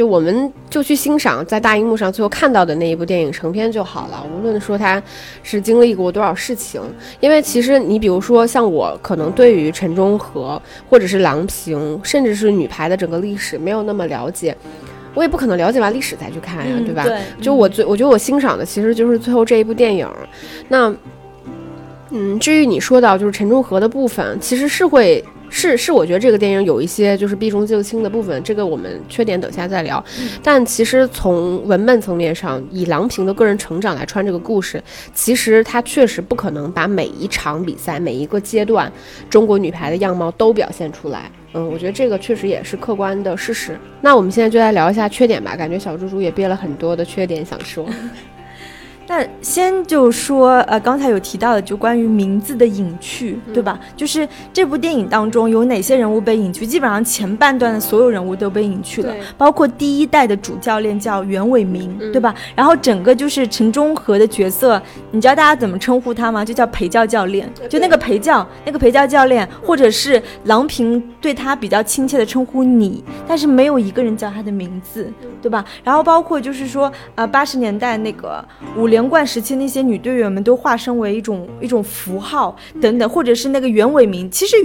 就我们就去欣赏在大荧幕上最后看到的那一部电影成片就好了，无论说它是经历过多少事情，因为其实你比如说像我，可能对于陈忠和或者是郎平，甚至是女排的整个历史没有那么了解，我也不可能了解完历史再去看呀，对吧？对就我最我觉得我欣赏的其实就是最后这一部电影，那。嗯，至于你说到就是陈忠和的部分，其实是会是是，我觉得这个电影有一些就是避重就轻的部分，这个我们缺点等下再聊。但其实从文本层面上，以郎平的个人成长来穿这个故事，其实他确实不可能把每一场比赛、每一个阶段中国女排的样貌都表现出来。嗯，我觉得这个确实也是客观的事实。那我们现在就来聊一下缺点吧，感觉小猪猪也憋了很多的缺点想说。那先就说，呃，刚才有提到的，就关于名字的隐去，对吧？就是这部电影当中有哪些人物被隐去？基本上前半段的所有人物都被隐去了，包括第一代的主教练叫袁伟民，对吧？然后整个就是陈忠和的角色，你知道大家怎么称呼他吗？就叫陪教教练，就那个陪教，那个陪教教练，或者是郎平对他比较亲切的称呼你，但是没有一个人叫他的名字，对吧？然后包括就是说，呃，八十年代那个五连冠时期那些女队员们都化身为一种一种符号等等，或者是那个袁伟民，其实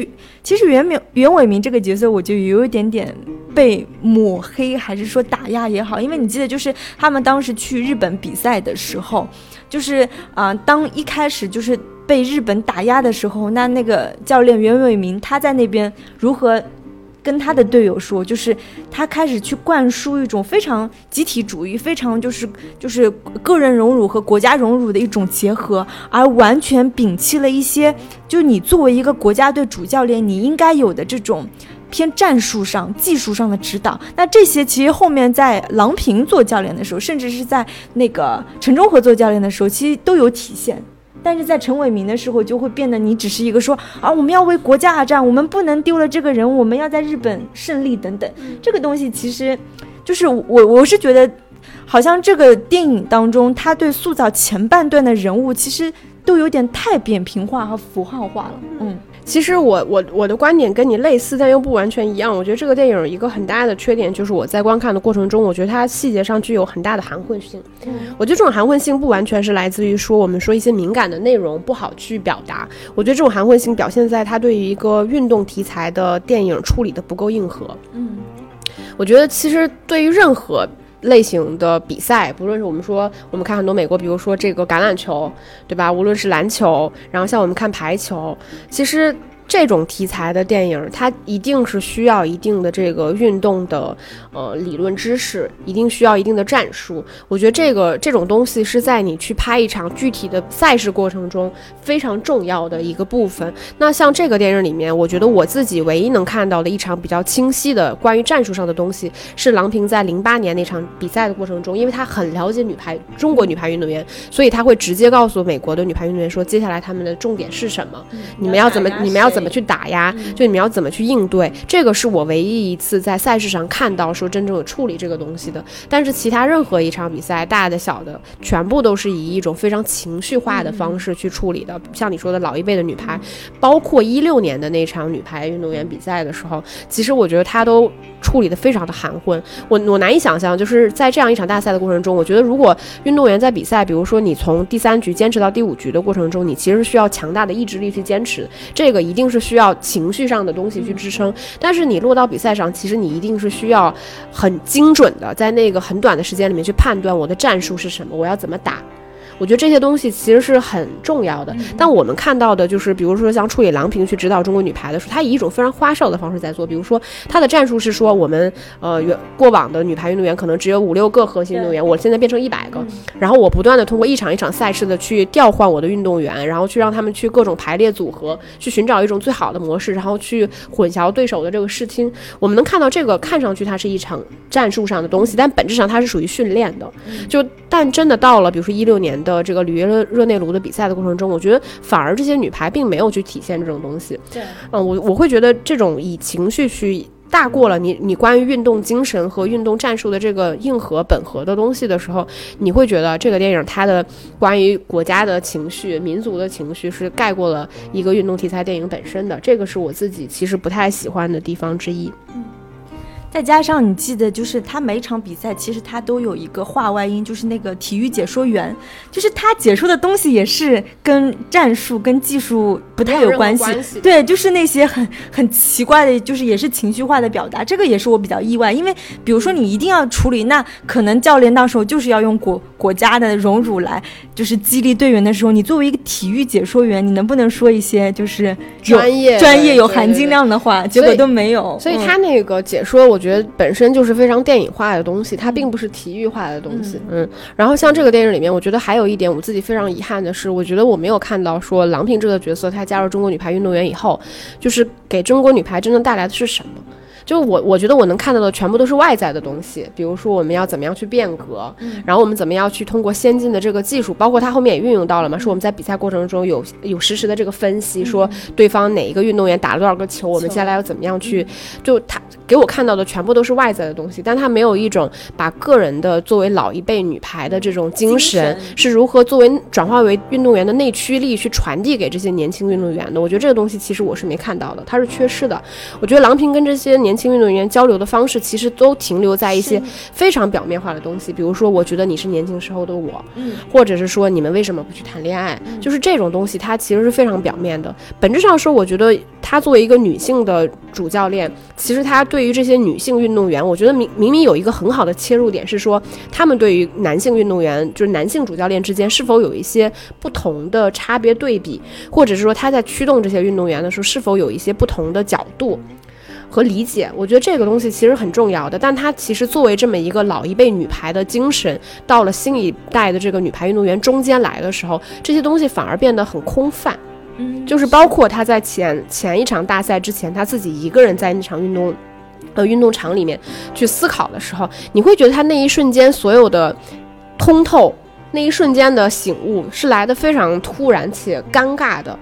其实袁明袁伟民这个角色，我就有一点点被抹黑，还是说打压也好，因为你记得就是他们当时去日本比赛的时候，就是啊、当一开始就是被日本打压的时候，那那个教练袁伟民他在那边如何？跟他的队友说，就是他开始去灌输一种非常集体主义、非常就是就是个人荣辱和国家荣辱的一种结合，而完全摒弃了一些，就你作为一个国家队主教练，你应该有的这种偏战术上、技术上的指导。那这些其实后面在郎平做教练的时候，甚至是在那个陈忠和做教练的时候，其实都有体现。但是在陈伟民的时候，就会变得你只是一个说啊，我们要为国家而战，我们不能丢了这个人，我们要在日本胜利等等。这个东西其实就是我我是觉得，好像这个电影当中，他对塑造前半段的人物，其实都有点太扁平化和符号化了。嗯，其实我我我的观点跟你类似，但又不完全一样。我觉得这个电影一个很大的缺点就是我在观看的过程中，我觉得它细节上具有很大的含混性。嗯我觉得这种含混性不完全是来自于说我们说一些敏感的内容不好去表达，我觉得这种含混性表现在它对于一个运动题材的电影处理的不够硬核。嗯，我觉得其实对于任何类型的比赛，不论是我们说我们看很多美国，比如说这个橄榄球，对吧？无论是篮球，然后像我们看排球，其实。这种题材的电影，它一定是需要一定的这个运动的呃理论知识，一定需要一定的战术。我觉得这个这种东西是在你去拍一场具体的赛事过程中非常重要的一个部分。那像这个电影里面，我觉得我自己唯一能看到的一场比较清晰的关于战术上的东西，是郎平在零八年那场比赛的过程中，因为他很了解女排中国女排运动员，所以他会直接告诉美国的女排运动员说，接下来他们的重点是什么，你们要怎么，你们要。怎么去打压？就你们要怎么去应对？这个是我唯一一次在赛事上看到说真正的处理这个东西的。但是其他任何一场比赛，大的小的，全部都是以一种非常情绪化的方式去处理的。像你说的老一辈的女排，包括一六年的那场女排运动员比赛的时候，其实我觉得她都处理的非常的含混。我我难以想象，就是在这样一场大赛的过程中，我觉得如果运动员在比赛，比如说你从第三局坚持到第五局的过程中，你其实需要强大的意志力去坚持，这个一定。是需要情绪上的东西去支撑，但是你落到比赛上，其实你一定是需要很精准的，在那个很短的时间里面去判断我的战术是什么，我要怎么打。我觉得这些东西其实是很重要的，但我们看到的就是，比如说像处理郎平去指导中国女排的时候，她以一种非常花哨的方式在做。比如说，她的战术是说，我们呃原过往的女排运动员可能只有五六个核心运动员，我现在变成一百个，然后我不断的通过一场一场赛事的去调换我的运动员，然后去让他们去各种排列组合，去寻找一种最好的模式，然后去混淆对手的这个视听。我们能看到这个看上去它是一场战术上的东西，但本质上它是属于训练的。就但真的到了，比如说一六年。的这个里约热热内卢的比赛的过程中，我觉得反而这些女排并没有去体现这种东西。对，嗯，我我会觉得这种以情绪去大过了你你关于运动精神和运动战术的这个硬核本核的东西的时候，你会觉得这个电影它的关于国家的情绪、民族的情绪是盖过了一个运动题材电影本身的。这个是我自己其实不太喜欢的地方之一。嗯。再加上你记得，就是他每场比赛其实他都有一个话外音，就是那个体育解说员，就是他解说的东西也是跟战术、跟技术不太有关系。对，就是那些很很奇怪的，就是也是情绪化的表达。这个也是我比较意外，因为比如说你一定要处理，那可能教练到时候就是要用国国家的荣辱来，就是激励队员的时候，你作为一个体育解说员，你能不能说一些就是专业、专业有含金量的话？结果都没有。所以他那个解说，我。觉得本身就是非常电影化的东西，它并不是体育化的东西。嗯，然后像这个电影里面，我觉得还有一点我自己非常遗憾的是，我觉得我没有看到说郎平这个角色，她加入中国女排运动员以后，就是给中国女排真正带来的是什么。就我，我觉得我能看到的全部都是外在的东西，比如说我们要怎么样去变革，然后我们怎么样去通过先进的这个技术，包括它后面也运用到了嘛，是我们在比赛过程中有有实时的这个分析，说对方哪一个运动员打了多少个球，我们接下来要怎么样去，就他给我看到的全部都是外在的东西，但他没有一种把个人的作为老一辈女排的这种精神是如何作为转化为运动员的内驱力去传递给这些年轻运动员的，我觉得这个东西其实我是没看到的，它是缺失的。我觉得郎平跟这些年。年轻运动员交流的方式其实都停留在一些非常表面化的东西，比如说，我觉得你是年轻时候的我，嗯，或者是说你们为什么不去谈恋爱，就是这种东西，它其实是非常表面的。本质上说，我觉得他作为一个女性的主教练，其实他对于这些女性运动员，我觉得明明明有一个很好的切入点是说，他们对于男性运动员，就是男性主教练之间是否有一些不同的差别对比，或者是说他在驱动这些运动员的时候，是否有一些不同的角度。和理解，我觉得这个东西其实很重要的。但它其实作为这么一个老一辈女排的精神，到了新一代的这个女排运动员中间来的时候，这些东西反而变得很空泛。嗯，就是包括她在前前一场大赛之前，她自己一个人在那场运动，呃，运动场里面去思考的时候，你会觉得她那一瞬间所有的通透，那一瞬间的醒悟是来的非常突然且尴尬的。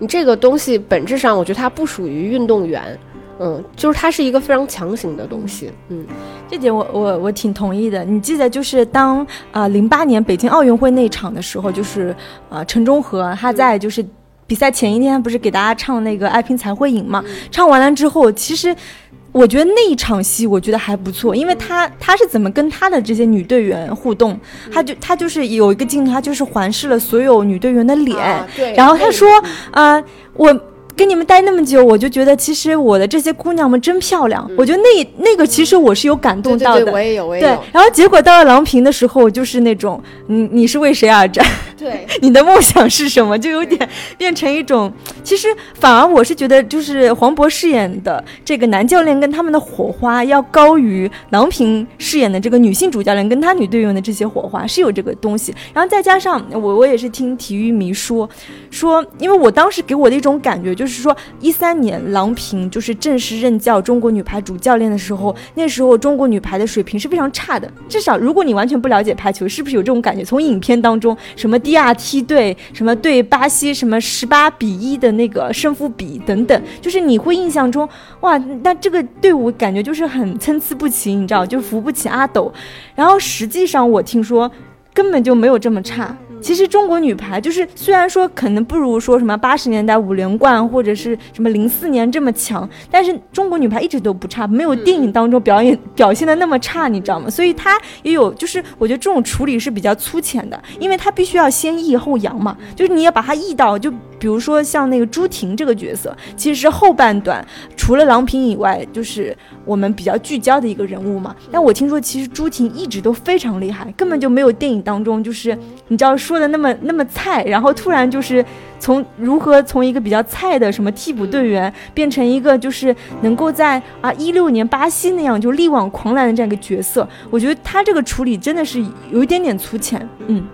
你这个东西本质上，我觉得它不属于运动员。嗯，就是它是一个非常强行的东西。嗯，这点我我我挺同意的。你记得就是当啊零八年北京奥运会那场的时候，就是呃陈忠和他在就是比赛前一天不是给大家唱那个《爱拼才会赢》嘛？唱完了之后，其实我觉得那一场戏我觉得还不错，因为他他是怎么跟他的这些女队员互动？他就他就是有一个镜头，他就是环视了所有女队员的脸，然后他说啊我。跟你们待那么久，我就觉得其实我的这些姑娘们真漂亮。嗯我觉得那那个其实我是有感动到的。对对对，我也有，我也对，然后结果到了郎平的时候，就是那种，你你是为谁而战？对，你的梦想是什么？就有点变成一种，其实反而我是觉得，就是黄渤饰演的这个男教练跟他们的火花要高于郎平饰演的这个女性主教练跟他女队员的这些火花是有这个东西。然后再加上我我也是听体育迷说说，因为我当时给我的一种感觉就是是说，一三年郎平就是正式任教中国女排主教练的时候，那时候中国女排的水平是非常差的。至少如果你完全不了解排球，是不是有这种感觉？从影片当中，什么第二梯队，什么对巴西，什么十八比一的那个胜负比等等，就是你会印象中，哇，那这个队伍感觉就是很参差不齐，你知道，就扶不起阿斗。然后实际上我听说根本就没有这么差。其实中国女排就是虽然说可能不如说什么八十年代五连冠或者是什么零四年这么强，但是中国女排一直都不差，没有电影当中表演表现的那么差，你知道吗？所以她也有就是我觉得这种处理是比较粗浅的，因为她必须要先抑后扬嘛，就是你要把她抑到就比如说像那个朱婷这个角色，其实是后半段除了郎平以外，就是我们比较聚焦的一个人物嘛。但我听说其实朱婷一直都非常厉害，根本就没有电影当中就是你知道说的那么那么菜，然后突然就是从如何从一个比较菜的什么替补队员变成一个就是能够在啊一六年巴西那样就力挽狂澜的这样一个角色，我觉得他这个处理真的是有一点点粗浅，嗯。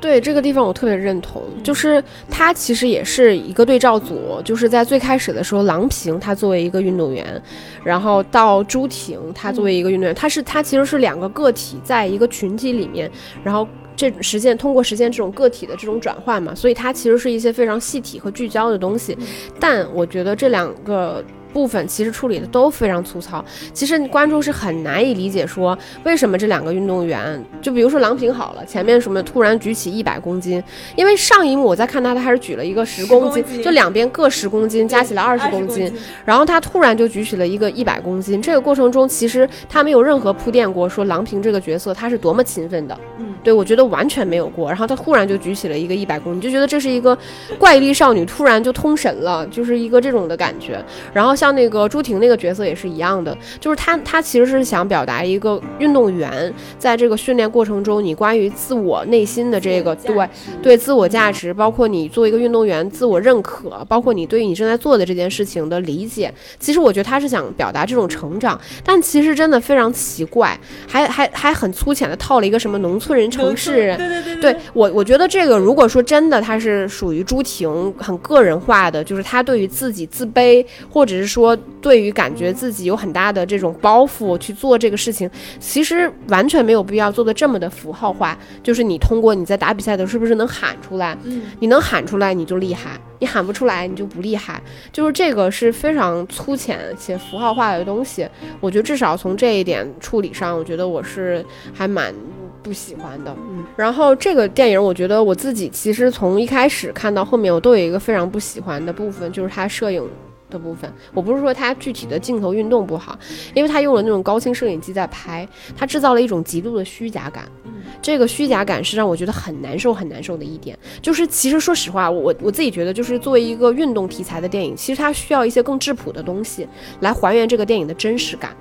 对这个地方我特别认同，就是他其实也是一个对照组，就是在最开始的时候，郎平她作为一个运动员，然后到朱婷她作为一个运动员，她是她其实是两个个体在一个群体里面，然后这实现通过实现这种个体的这种转换嘛，所以它其实是一些非常细体和聚焦的东西，但我觉得这两个。部分其实处理的都非常粗糙，其实观众是很难以理解说为什么这两个运动员，就比如说郎平好了，前面什么突然举起一百公斤，因为上一幕我在看他，他还是举了一个十公斤，就两边各十公斤，加起来二十公斤，然后他突然就举起了一个一百公斤，这个过程中其实他没有任何铺垫过说郎平这个角色他是多么勤奋的，嗯，对我觉得完全没有过，然后他突然就举起了一个一百公斤，就觉得这是一个怪力少女突然就通神了，就是一个这种的感觉，然后像那个朱婷那个角色也是一样的，就是她她其实是想表达一个运动员在这个训练过程中，你关于自我内心的这个对对自我价值，包括你作为一个运动员自我认可，包括你对于你正在做的这件事情的理解，其实我觉得她是想表达这种成长，但其实真的非常奇怪，还还还很粗浅的套了一个什么农村人城市人，对对对对我，我觉得这个如果说真的，他是属于朱婷很个人化的，就是他对于自己自卑，或者是说对于感觉自己有很大的这种包袱去做这个事情，其实完全没有必要做的这么的符号化。就是你通过你在打比赛的时候是不是能喊出来？嗯，你能喊出来你就厉害，你喊不出来你就不厉害。就是这个是非常粗浅且符号化的东西。我觉得至少从这一点处理上，我觉得我是还蛮不喜欢的。嗯，然后这个电影，我觉得我自己其实从一开始看到后面，我都有一个非常不喜欢的部分，就是它摄影。的部分，我不是说它具体的镜头运动不好，因为它用了那种高清摄影机在拍，它制造了一种极度的虚假感。这个虚假感是让我觉得很难受、很难受的一点。就是其实说实话，我我自己觉得，就是作为一个运动题材的电影，其实它需要一些更质朴的东西来还原这个电影的真实感。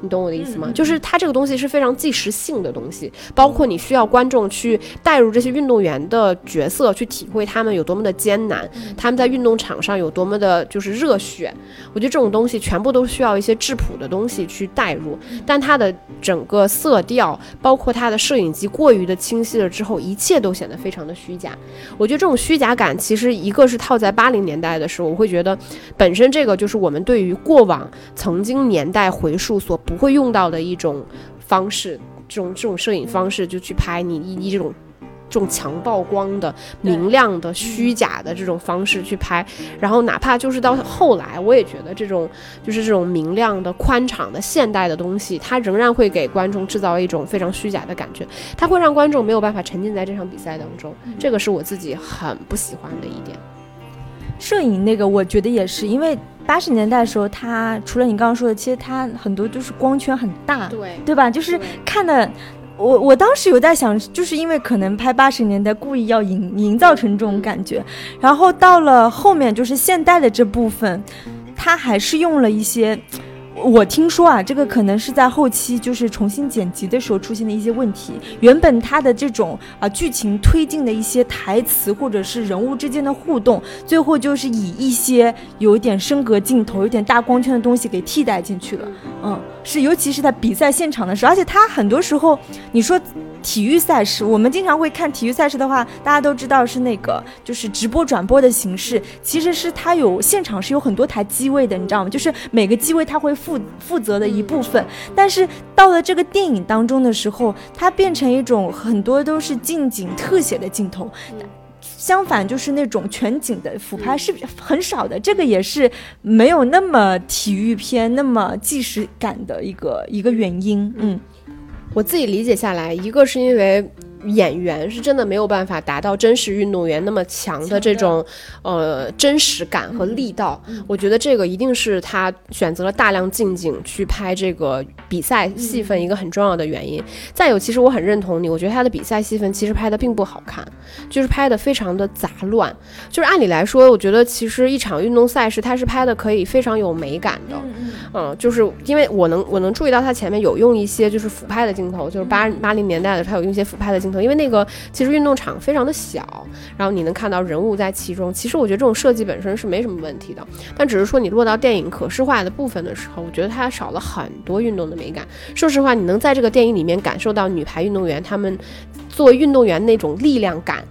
你懂我的意思吗？就是它这个东西是非常即时性的东西，包括你需要观众去带入这些运动员的角色，去体会他们有多么的艰难，他们在运动场上有多么的就是热血。我觉得这种东西全部都需要一些质朴的东西去带入，但它的整个色调，包括它的摄影机过于的清晰了之后，一切都显得非常的虚假。我觉得这种虚假感，其实一个是套在八零年代的时候，我会觉得本身这个就是我们对于过往曾经年代回溯所不会用到的一种方式，这种这种摄影方式就去拍你以以这种。这种强曝光的、明亮的、虚假的这种方式去拍，然后哪怕就是到后来，我也觉得这种就是这种明亮的、宽敞的、现代的东西，它仍然会给观众制造一种非常虚假的感觉，它会让观众没有办法沉浸在这场比赛当中，这个是我自己很不喜欢的一点。摄影那个，我觉得也是，因为八十年代的时候，它除了你刚刚说的，其实它很多就是光圈很大，对对吧？就是看的。我我当时有在想，就是因为可能拍八十年代故意要营营造成这种感觉，然后到了后面就是现代的这部分，它还是用了一些。我听说啊，这个可能是在后期就是重新剪辑的时候出现的一些问题。原本它的这种啊剧情推进的一些台词或者是人物之间的互动，最后就是以一些有点升格镜头、有点大光圈的东西给替代进去了。嗯，是尤其是在比赛现场的时候，而且它很多时候你说。体育赛事，我们经常会看体育赛事的话，大家都知道是那个就是直播转播的形式，其实是它有现场是有很多台机位的，你知道吗？就是每个机位它会负负责的一部分，但是到了这个电影当中的时候，它变成一种很多都是近景特写的镜头，相反就是那种全景的俯拍是很少的，这个也是没有那么体育片那么纪实感的一个一个原因，嗯。我自己理解下来，一个是因为。演员是真的没有办法达到真实运动员那么强的这种，呃，真实感和力道。我觉得这个一定是他选择了大量近景去拍这个比赛戏份一个很重要的原因。再有，其实我很认同你，我觉得他的比赛戏份其实拍的并不好看，就是拍的非常的杂乱。就是按理来说，我觉得其实一场运动赛事，他是拍的可以非常有美感的。嗯，就是因为我能我能注意到他前面有用一些就是俯拍的镜头，就是八八零年代的他有用一些俯拍的镜。因为那个其实运动场非常的小，然后你能看到人物在其中。其实我觉得这种设计本身是没什么问题的，但只是说你落到电影可视化的部分的时候，我觉得它少了很多运动的美感。说实话，你能在这个电影里面感受到女排运动员她们做运动员那种力量感，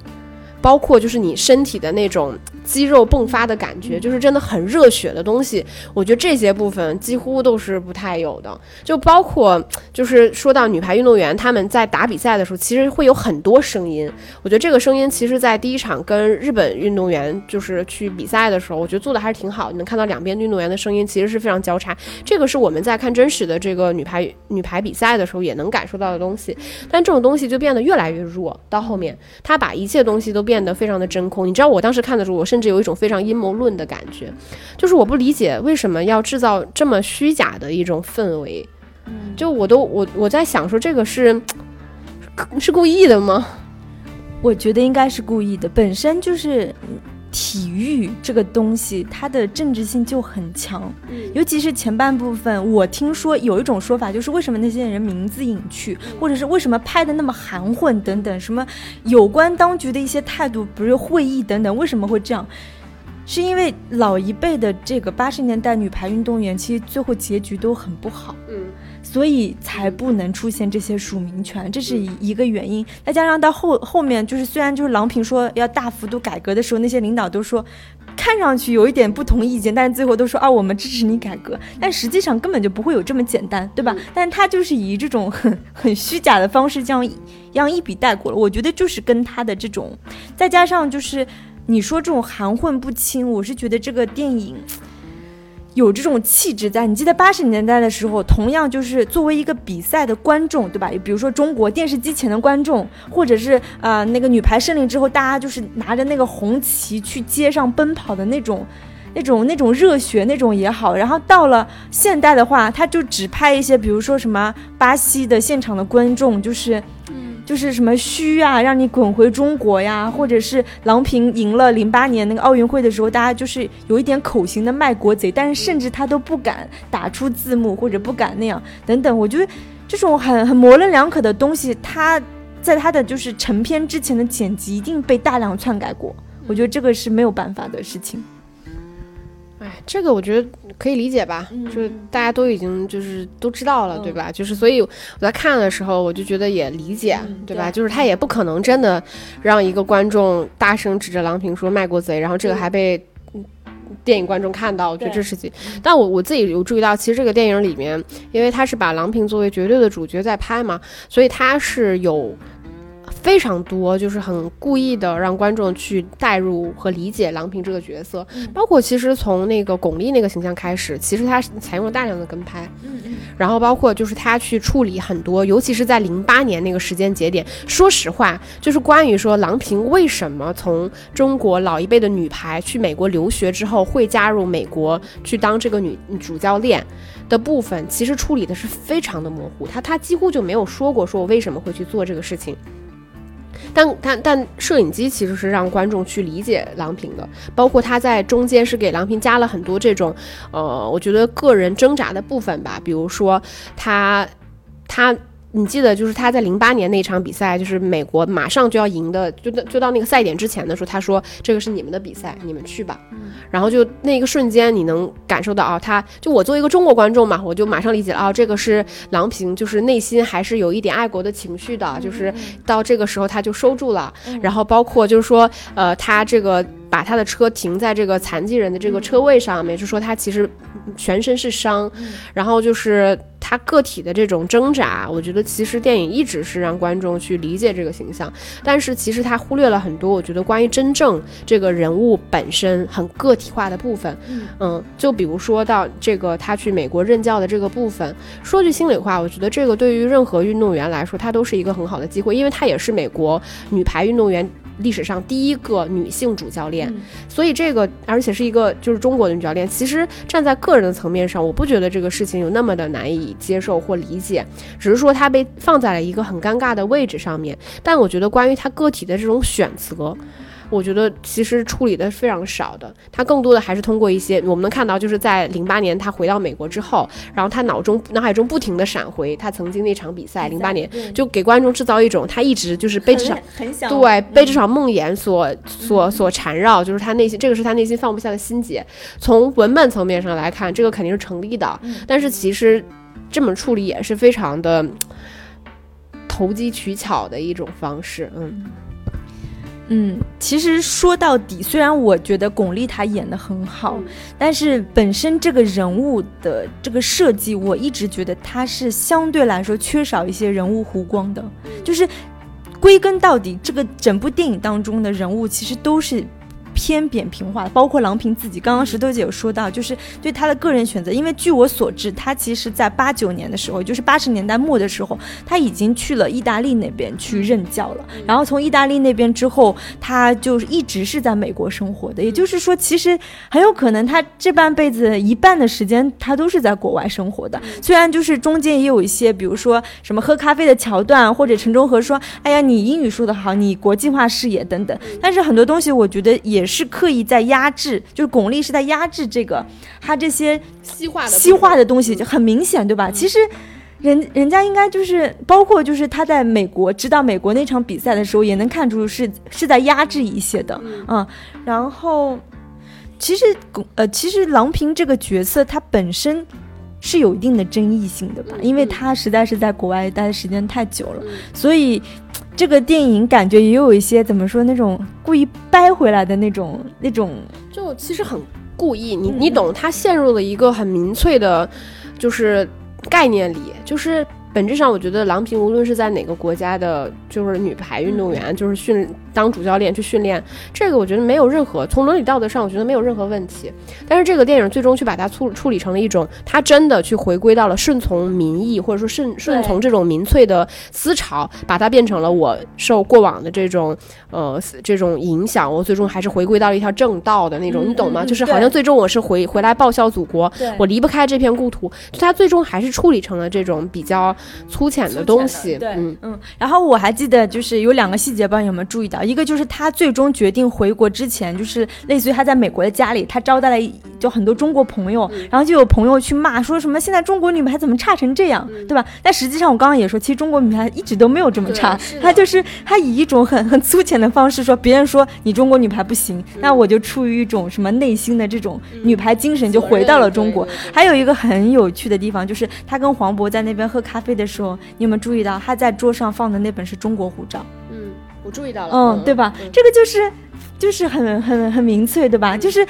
包括就是你身体的那种。肌肉迸发的感觉，就是真的很热血的东西。我觉得这些部分几乎都是不太有的，就包括就是说到女排运动员，他们在打比赛的时候，其实会有很多声音。我觉得这个声音，其实在第一场跟日本运动员就是去比赛的时候，我觉得做的还是挺好。你能看到两边运动员的声音其实是非常交叉，这个是我们在看真实的这个女排女排比赛的时候也能感受到的东西。但这种东西就变得越来越弱，到后面他把一切东西都变得非常的真空。你知道我当时看的时候，我甚甚至有一种非常阴谋论的感觉，就是我不理解为什么要制造这么虚假的一种氛围。就我都我我在想说，这个是是故意的吗？我觉得应该是故意的，本身就是。体育这个东西，它的政治性就很强，尤其是前半部分。我听说有一种说法，就是为什么那些人名字隐去，或者是为什么拍的那么含混等等，什么有关当局的一些态度，不是会议等等，为什么会这样？是因为老一辈的这个八十年代女排运动员，其实最后结局都很不好。嗯。所以才不能出现这些署名权，这是一一个原因。再加上到后后面，就是虽然就是郎平说要大幅度改革的时候，那些领导都说看上去有一点不同意见，但是最后都说啊，我们支持你改革。但实际上根本就不会有这么简单，对吧？但他就是以这种很很虚假的方式这样一样一笔带过了。我觉得就是跟他的这种，再加上就是你说这种含混不清，我是觉得这个电影。有这种气质在，你记得八十年代的时候，同样就是作为一个比赛的观众，对吧？比如说中国电视机前的观众，或者是呃那个女排胜利之后，大家就是拿着那个红旗去街上奔跑的那种，那种那种热血那种也好。然后到了现代的话，他就只拍一些，比如说什么巴西的现场的观众，就是。就是什么虚啊，让你滚回中国呀，或者是郎平赢了零八年那个奥运会的时候，大家就是有一点口型的卖国贼，但是甚至他都不敢打出字幕或者不敢那样等等。我觉得这种很很模棱两可的东西，他在他的就是成片之前的剪辑一定被大量篡改过，我觉得这个是没有办法的事情。哎，这个我觉得可以理解吧，就是大家都已经就是都知道了，对吧？就是所以我在看的时候，我就觉得也理解，对吧？就是他也不可能真的让一个观众大声指着郎平说卖国贼，然后这个还被电影观众看到，我觉得这事情。但我我自己有注意到，其实这个电影里面，因为他是把郎平作为绝对的主角在拍嘛，所以他是有。非常多，就是很故意的让观众去带入和理解郎平这个角色，包括其实从那个巩俐那个形象开始，其实他采用了大量的跟拍，然后包括就是他去处理很多，尤其是在零八年那个时间节点，说实话，就是关于说郎平为什么从中国老一辈的女排去美国留学之后会加入美国去当这个女主教练的部分，其实处理的是非常的模糊，他他几乎就没有说过说我为什么会去做这个事情。但但但摄影机其实是让观众去理解郎平的，包括他在中间是给郎平加了很多这种，呃，我觉得个人挣扎的部分吧，比如说他他。你记得，就是他在零八年那场比赛，就是美国马上就要赢的，就到就到那个赛点之前的时候，他说这个是你们的比赛，你们去吧。然后就那个瞬间，你能感受到啊，他就我作为一个中国观众嘛，我就马上理解了啊，这个是郎平，就是内心还是有一点爱国的情绪的，就是到这个时候他就收住了。然后包括就是说，呃，他这个。把他的车停在这个残疾人的这个车位上面，就说他其实全身是伤，然后就是他个体的这种挣扎。我觉得其实电影一直是让观众去理解这个形象，但是其实他忽略了很多。我觉得关于真正这个人物本身很个体化的部分，嗯，就比如说到这个他去美国任教的这个部分。说句心里话，我觉得这个对于任何运动员来说，他都是一个很好的机会，因为他也是美国女排运动员。历史上第一个女性主教练，所以这个而且是一个就是中国的女教练。其实站在个人的层面上，我不觉得这个事情有那么的难以接受或理解，只是说她被放在了一个很尴尬的位置上面。但我觉得关于她个体的这种选择。我觉得其实处理的非常少的，他更多的还是通过一些我们能看到，就是在零八年他回到美国之后，然后他脑中脑海中不停的闪回他曾经那场比赛，零八年就给观众制造一种他一直就是被这场对被这场梦魇所所所缠绕，就是他内心这个是他内心放不下的心结。从文本层面上来看，这个肯定是成立的，但是其实这么处理也是非常的投机取巧的一种方式，嗯。嗯，其实说到底，虽然我觉得巩俐她演的很好，但是本身这个人物的这个设计，我一直觉得她是相对来说缺少一些人物弧光的。就是归根到底，这个整部电影当中的人物其实都是。偏扁平化的，包括郎平自己。刚刚石头姐有说到，就是对她的个人选择。因为据我所知，她其实在八九年的时候，就是八十年代末的时候，她已经去了意大利那边去任教了。然后从意大利那边之后，她就一直是在美国生活的。也就是说，其实很有可能她这半辈子一半的时间，她都是在国外生活的。虽然就是中间也有一些，比如说什么喝咖啡的桥段，或者陈忠和说：“哎呀，你英语说得好，你国际化视野等等。”但是很多东西，我觉得也。是刻意在压制，就是巩俐是在压制这个他这些西化的西化的东西，就很明显，对吧？其实人人家应该就是包括就是他在美国指导美国那场比赛的时候，也能看出是是在压制一些的，嗯。然后其实巩呃，其实郎平这个角色他本身是有一定的争议性的吧，因为他实在是在国外待的时间太久了，所以。这个电影感觉也有一些怎么说那种故意掰回来的那种那种，就其实很故意。你你懂，他陷入了一个很民粹的，就是概念里，就是。本质上，我觉得郎平无论是在哪个国家的，就是女排运动员，就是训当主教练去训练，这个我觉得没有任何从伦理道德上，我觉得没有任何问题。但是这个电影最终去把它处处理成了一种，他真的去回归到了顺从民意，或者说顺顺从这种民粹的思潮，把它变成了我受过往的这种呃这种影响，我最终还是回归到了一条正道的那种，你懂吗？就是好像最终我是回回来报效祖国，我离不开这片故土，就他最终还是处理成了这种比较。粗浅的东西，对，嗯嗯。然后我还记得，就是有两个细节，不知道有没有注意到。一个就是他最终决定回国之前，就是类似于他在美国的家里，他招待了就很多中国朋友，然后就有朋友去骂，说什么现在中国女排怎么差成这样，对吧？但实际上我刚刚也说，其实中国女排一直都没有这么差，他就是他以一种很很粗浅的方式说，别人说你中国女排不行，那我就出于一种什么内心的这种女排精神，就回到了中国。还有一个很有趣的地方，就是他跟黄渤在那边喝咖啡。的时候，你有没有注意到他在桌上放的那本是中国护照？嗯，我注意到了。嗯，对吧？这个就是，就是很很很民粹，对吧？就是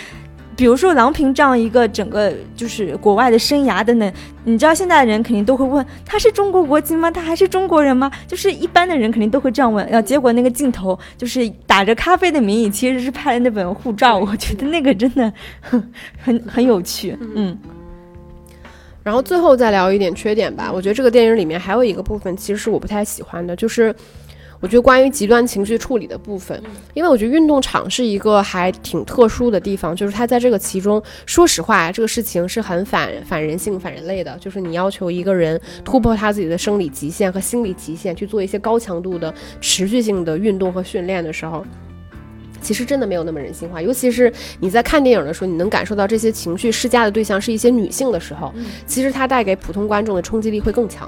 比如说郎平这样一个整个就是国外的生涯等等，你知道现在的人肯定都会问他是中国国籍吗？他还是中国人吗？就是一般的人肯定都会这样问。然后结果那个镜头就是打着咖啡的名义，其实是拍了那本护照。我觉得那个真的很很很有趣。嗯。然后最后再聊一点缺点吧。我觉得这个电影里面还有一个部分其实是我不太喜欢的，就是。我觉得关于极端情绪处理的部分，因为我觉得运动场是一个还挺特殊的地方，就是它在这个其中，说实话，这个事情是很反反人性、反人类的。就是你要求一个人突破他自己的生理极限和心理极限，去做一些高强度的持续性的运动和训练的时候，其实真的没有那么人性化。尤其是你在看电影的时候，你能感受到这些情绪施加的对象是一些女性的时候，其实它带给普通观众的冲击力会更强。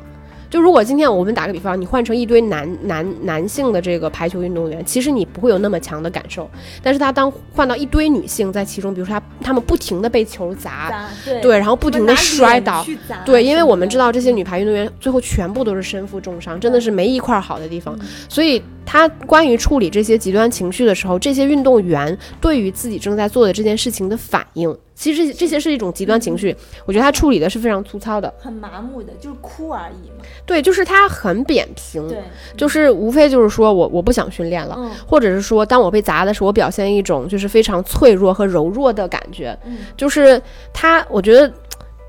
就如果今天我们打个比方，你换成一堆男男男性的这个排球运动员，其实你不会有那么强的感受。但是他当换到一堆女性在其中，比如说他他们不停的被球砸，对，然后不停的摔倒，对，因为我们知道这些女排运动员最后全部都是身负重伤，真的是没一块好的地方，所以。他关于处理这些极端情绪的时候，这些运动员对于自己正在做的这件事情的反应，其实这些是一种极端情绪。我觉得他处理的是非常粗糙的，很麻木的，就是哭而已嘛。对，就是他很扁平，对，就是无非就是说我我不想训练了，或者是说当我被砸的时候，我表现一种就是非常脆弱和柔弱的感觉。嗯，就是他，我觉得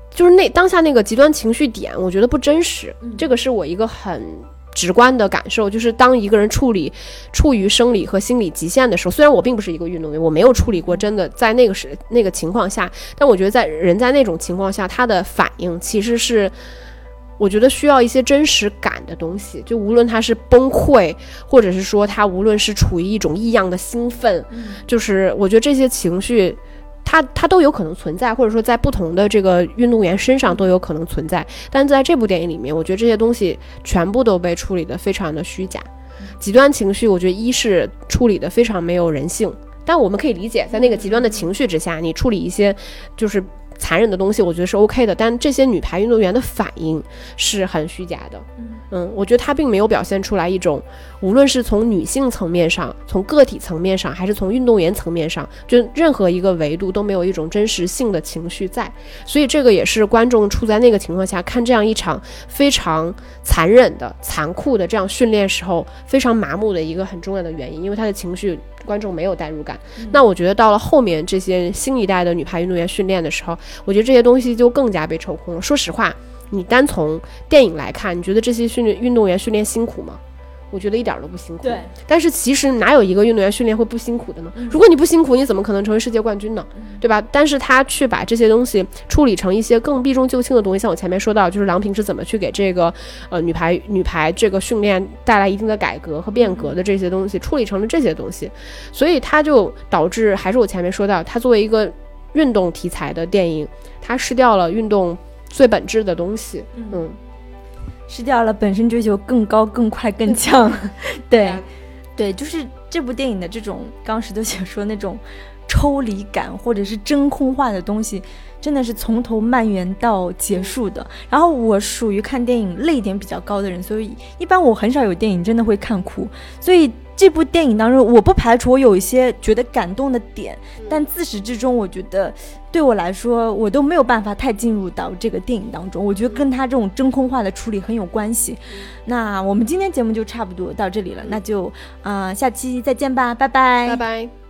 就是那当下那个极端情绪点，我觉得不真实。这个是我一个很。直观的感受就是，当一个人处理处于生理和心理极限的时候，虽然我并不是一个运动员，我没有处理过，真的在那个时那个情况下，但我觉得在人在那种情况下，他的反应其实是，我觉得需要一些真实感的东西。就无论他是崩溃，或者是说他无论是处于一种异样的兴奋，就是我觉得这些情绪。它它都有可能存在，或者说在不同的这个运动员身上都有可能存在。但在这部电影里面，我觉得这些东西全部都被处理得非常的虚假。极端情绪，我觉得一是处理的非常没有人性，但我们可以理解，在那个极端的情绪之下，你处理一些就是。残忍的东西，我觉得是 OK 的，但这些女排运动员的反应是很虚假的。嗯，我觉得她并没有表现出来一种，无论是从女性层面上、从个体层面上，还是从运动员层面上，就任何一个维度都没有一种真实性的情绪在。所以这个也是观众处在那个情况下看这样一场非常残忍的、残酷的这样训练时候非常麻木的一个很重要的原因，因为他的情绪。观众没有代入感，那我觉得到了后面这些新一代的女排运动员训练的时候，我觉得这些东西就更加被抽空了。说实话，你单从电影来看，你觉得这些训练运动员训练辛苦吗？我觉得一点都不辛苦。对，但是其实哪有一个运动员训练会不辛苦的呢？如果你不辛苦，你怎么可能成为世界冠军呢？对吧？但是他去把这些东西处理成一些更避重就轻的东西，像我前面说到，就是郎平是怎么去给这个呃女排女排这个训练带来一定的改革和变革的这些东西，处理成了这些东西，所以他就导致还是我前面说到，他作为一个运动题材的电影，他失掉了运动最本质的东西。嗯。失掉了本身追求更高、更快、更强，对，对，就是这部电影的这种刚石头姐说那种抽离感或者是真空化的东西，真的是从头蔓延到结束的。然后我属于看电影泪点比较高的人，所以一般我很少有电影真的会看哭，所以。这部电影当中，我不排除我有一些觉得感动的点，但自始至终，我觉得对我来说，我都没有办法太进入到这个电影当中。我觉得跟他这种真空化的处理很有关系。那我们今天节目就差不多到这里了，那就啊，下期再见吧，拜拜，拜拜。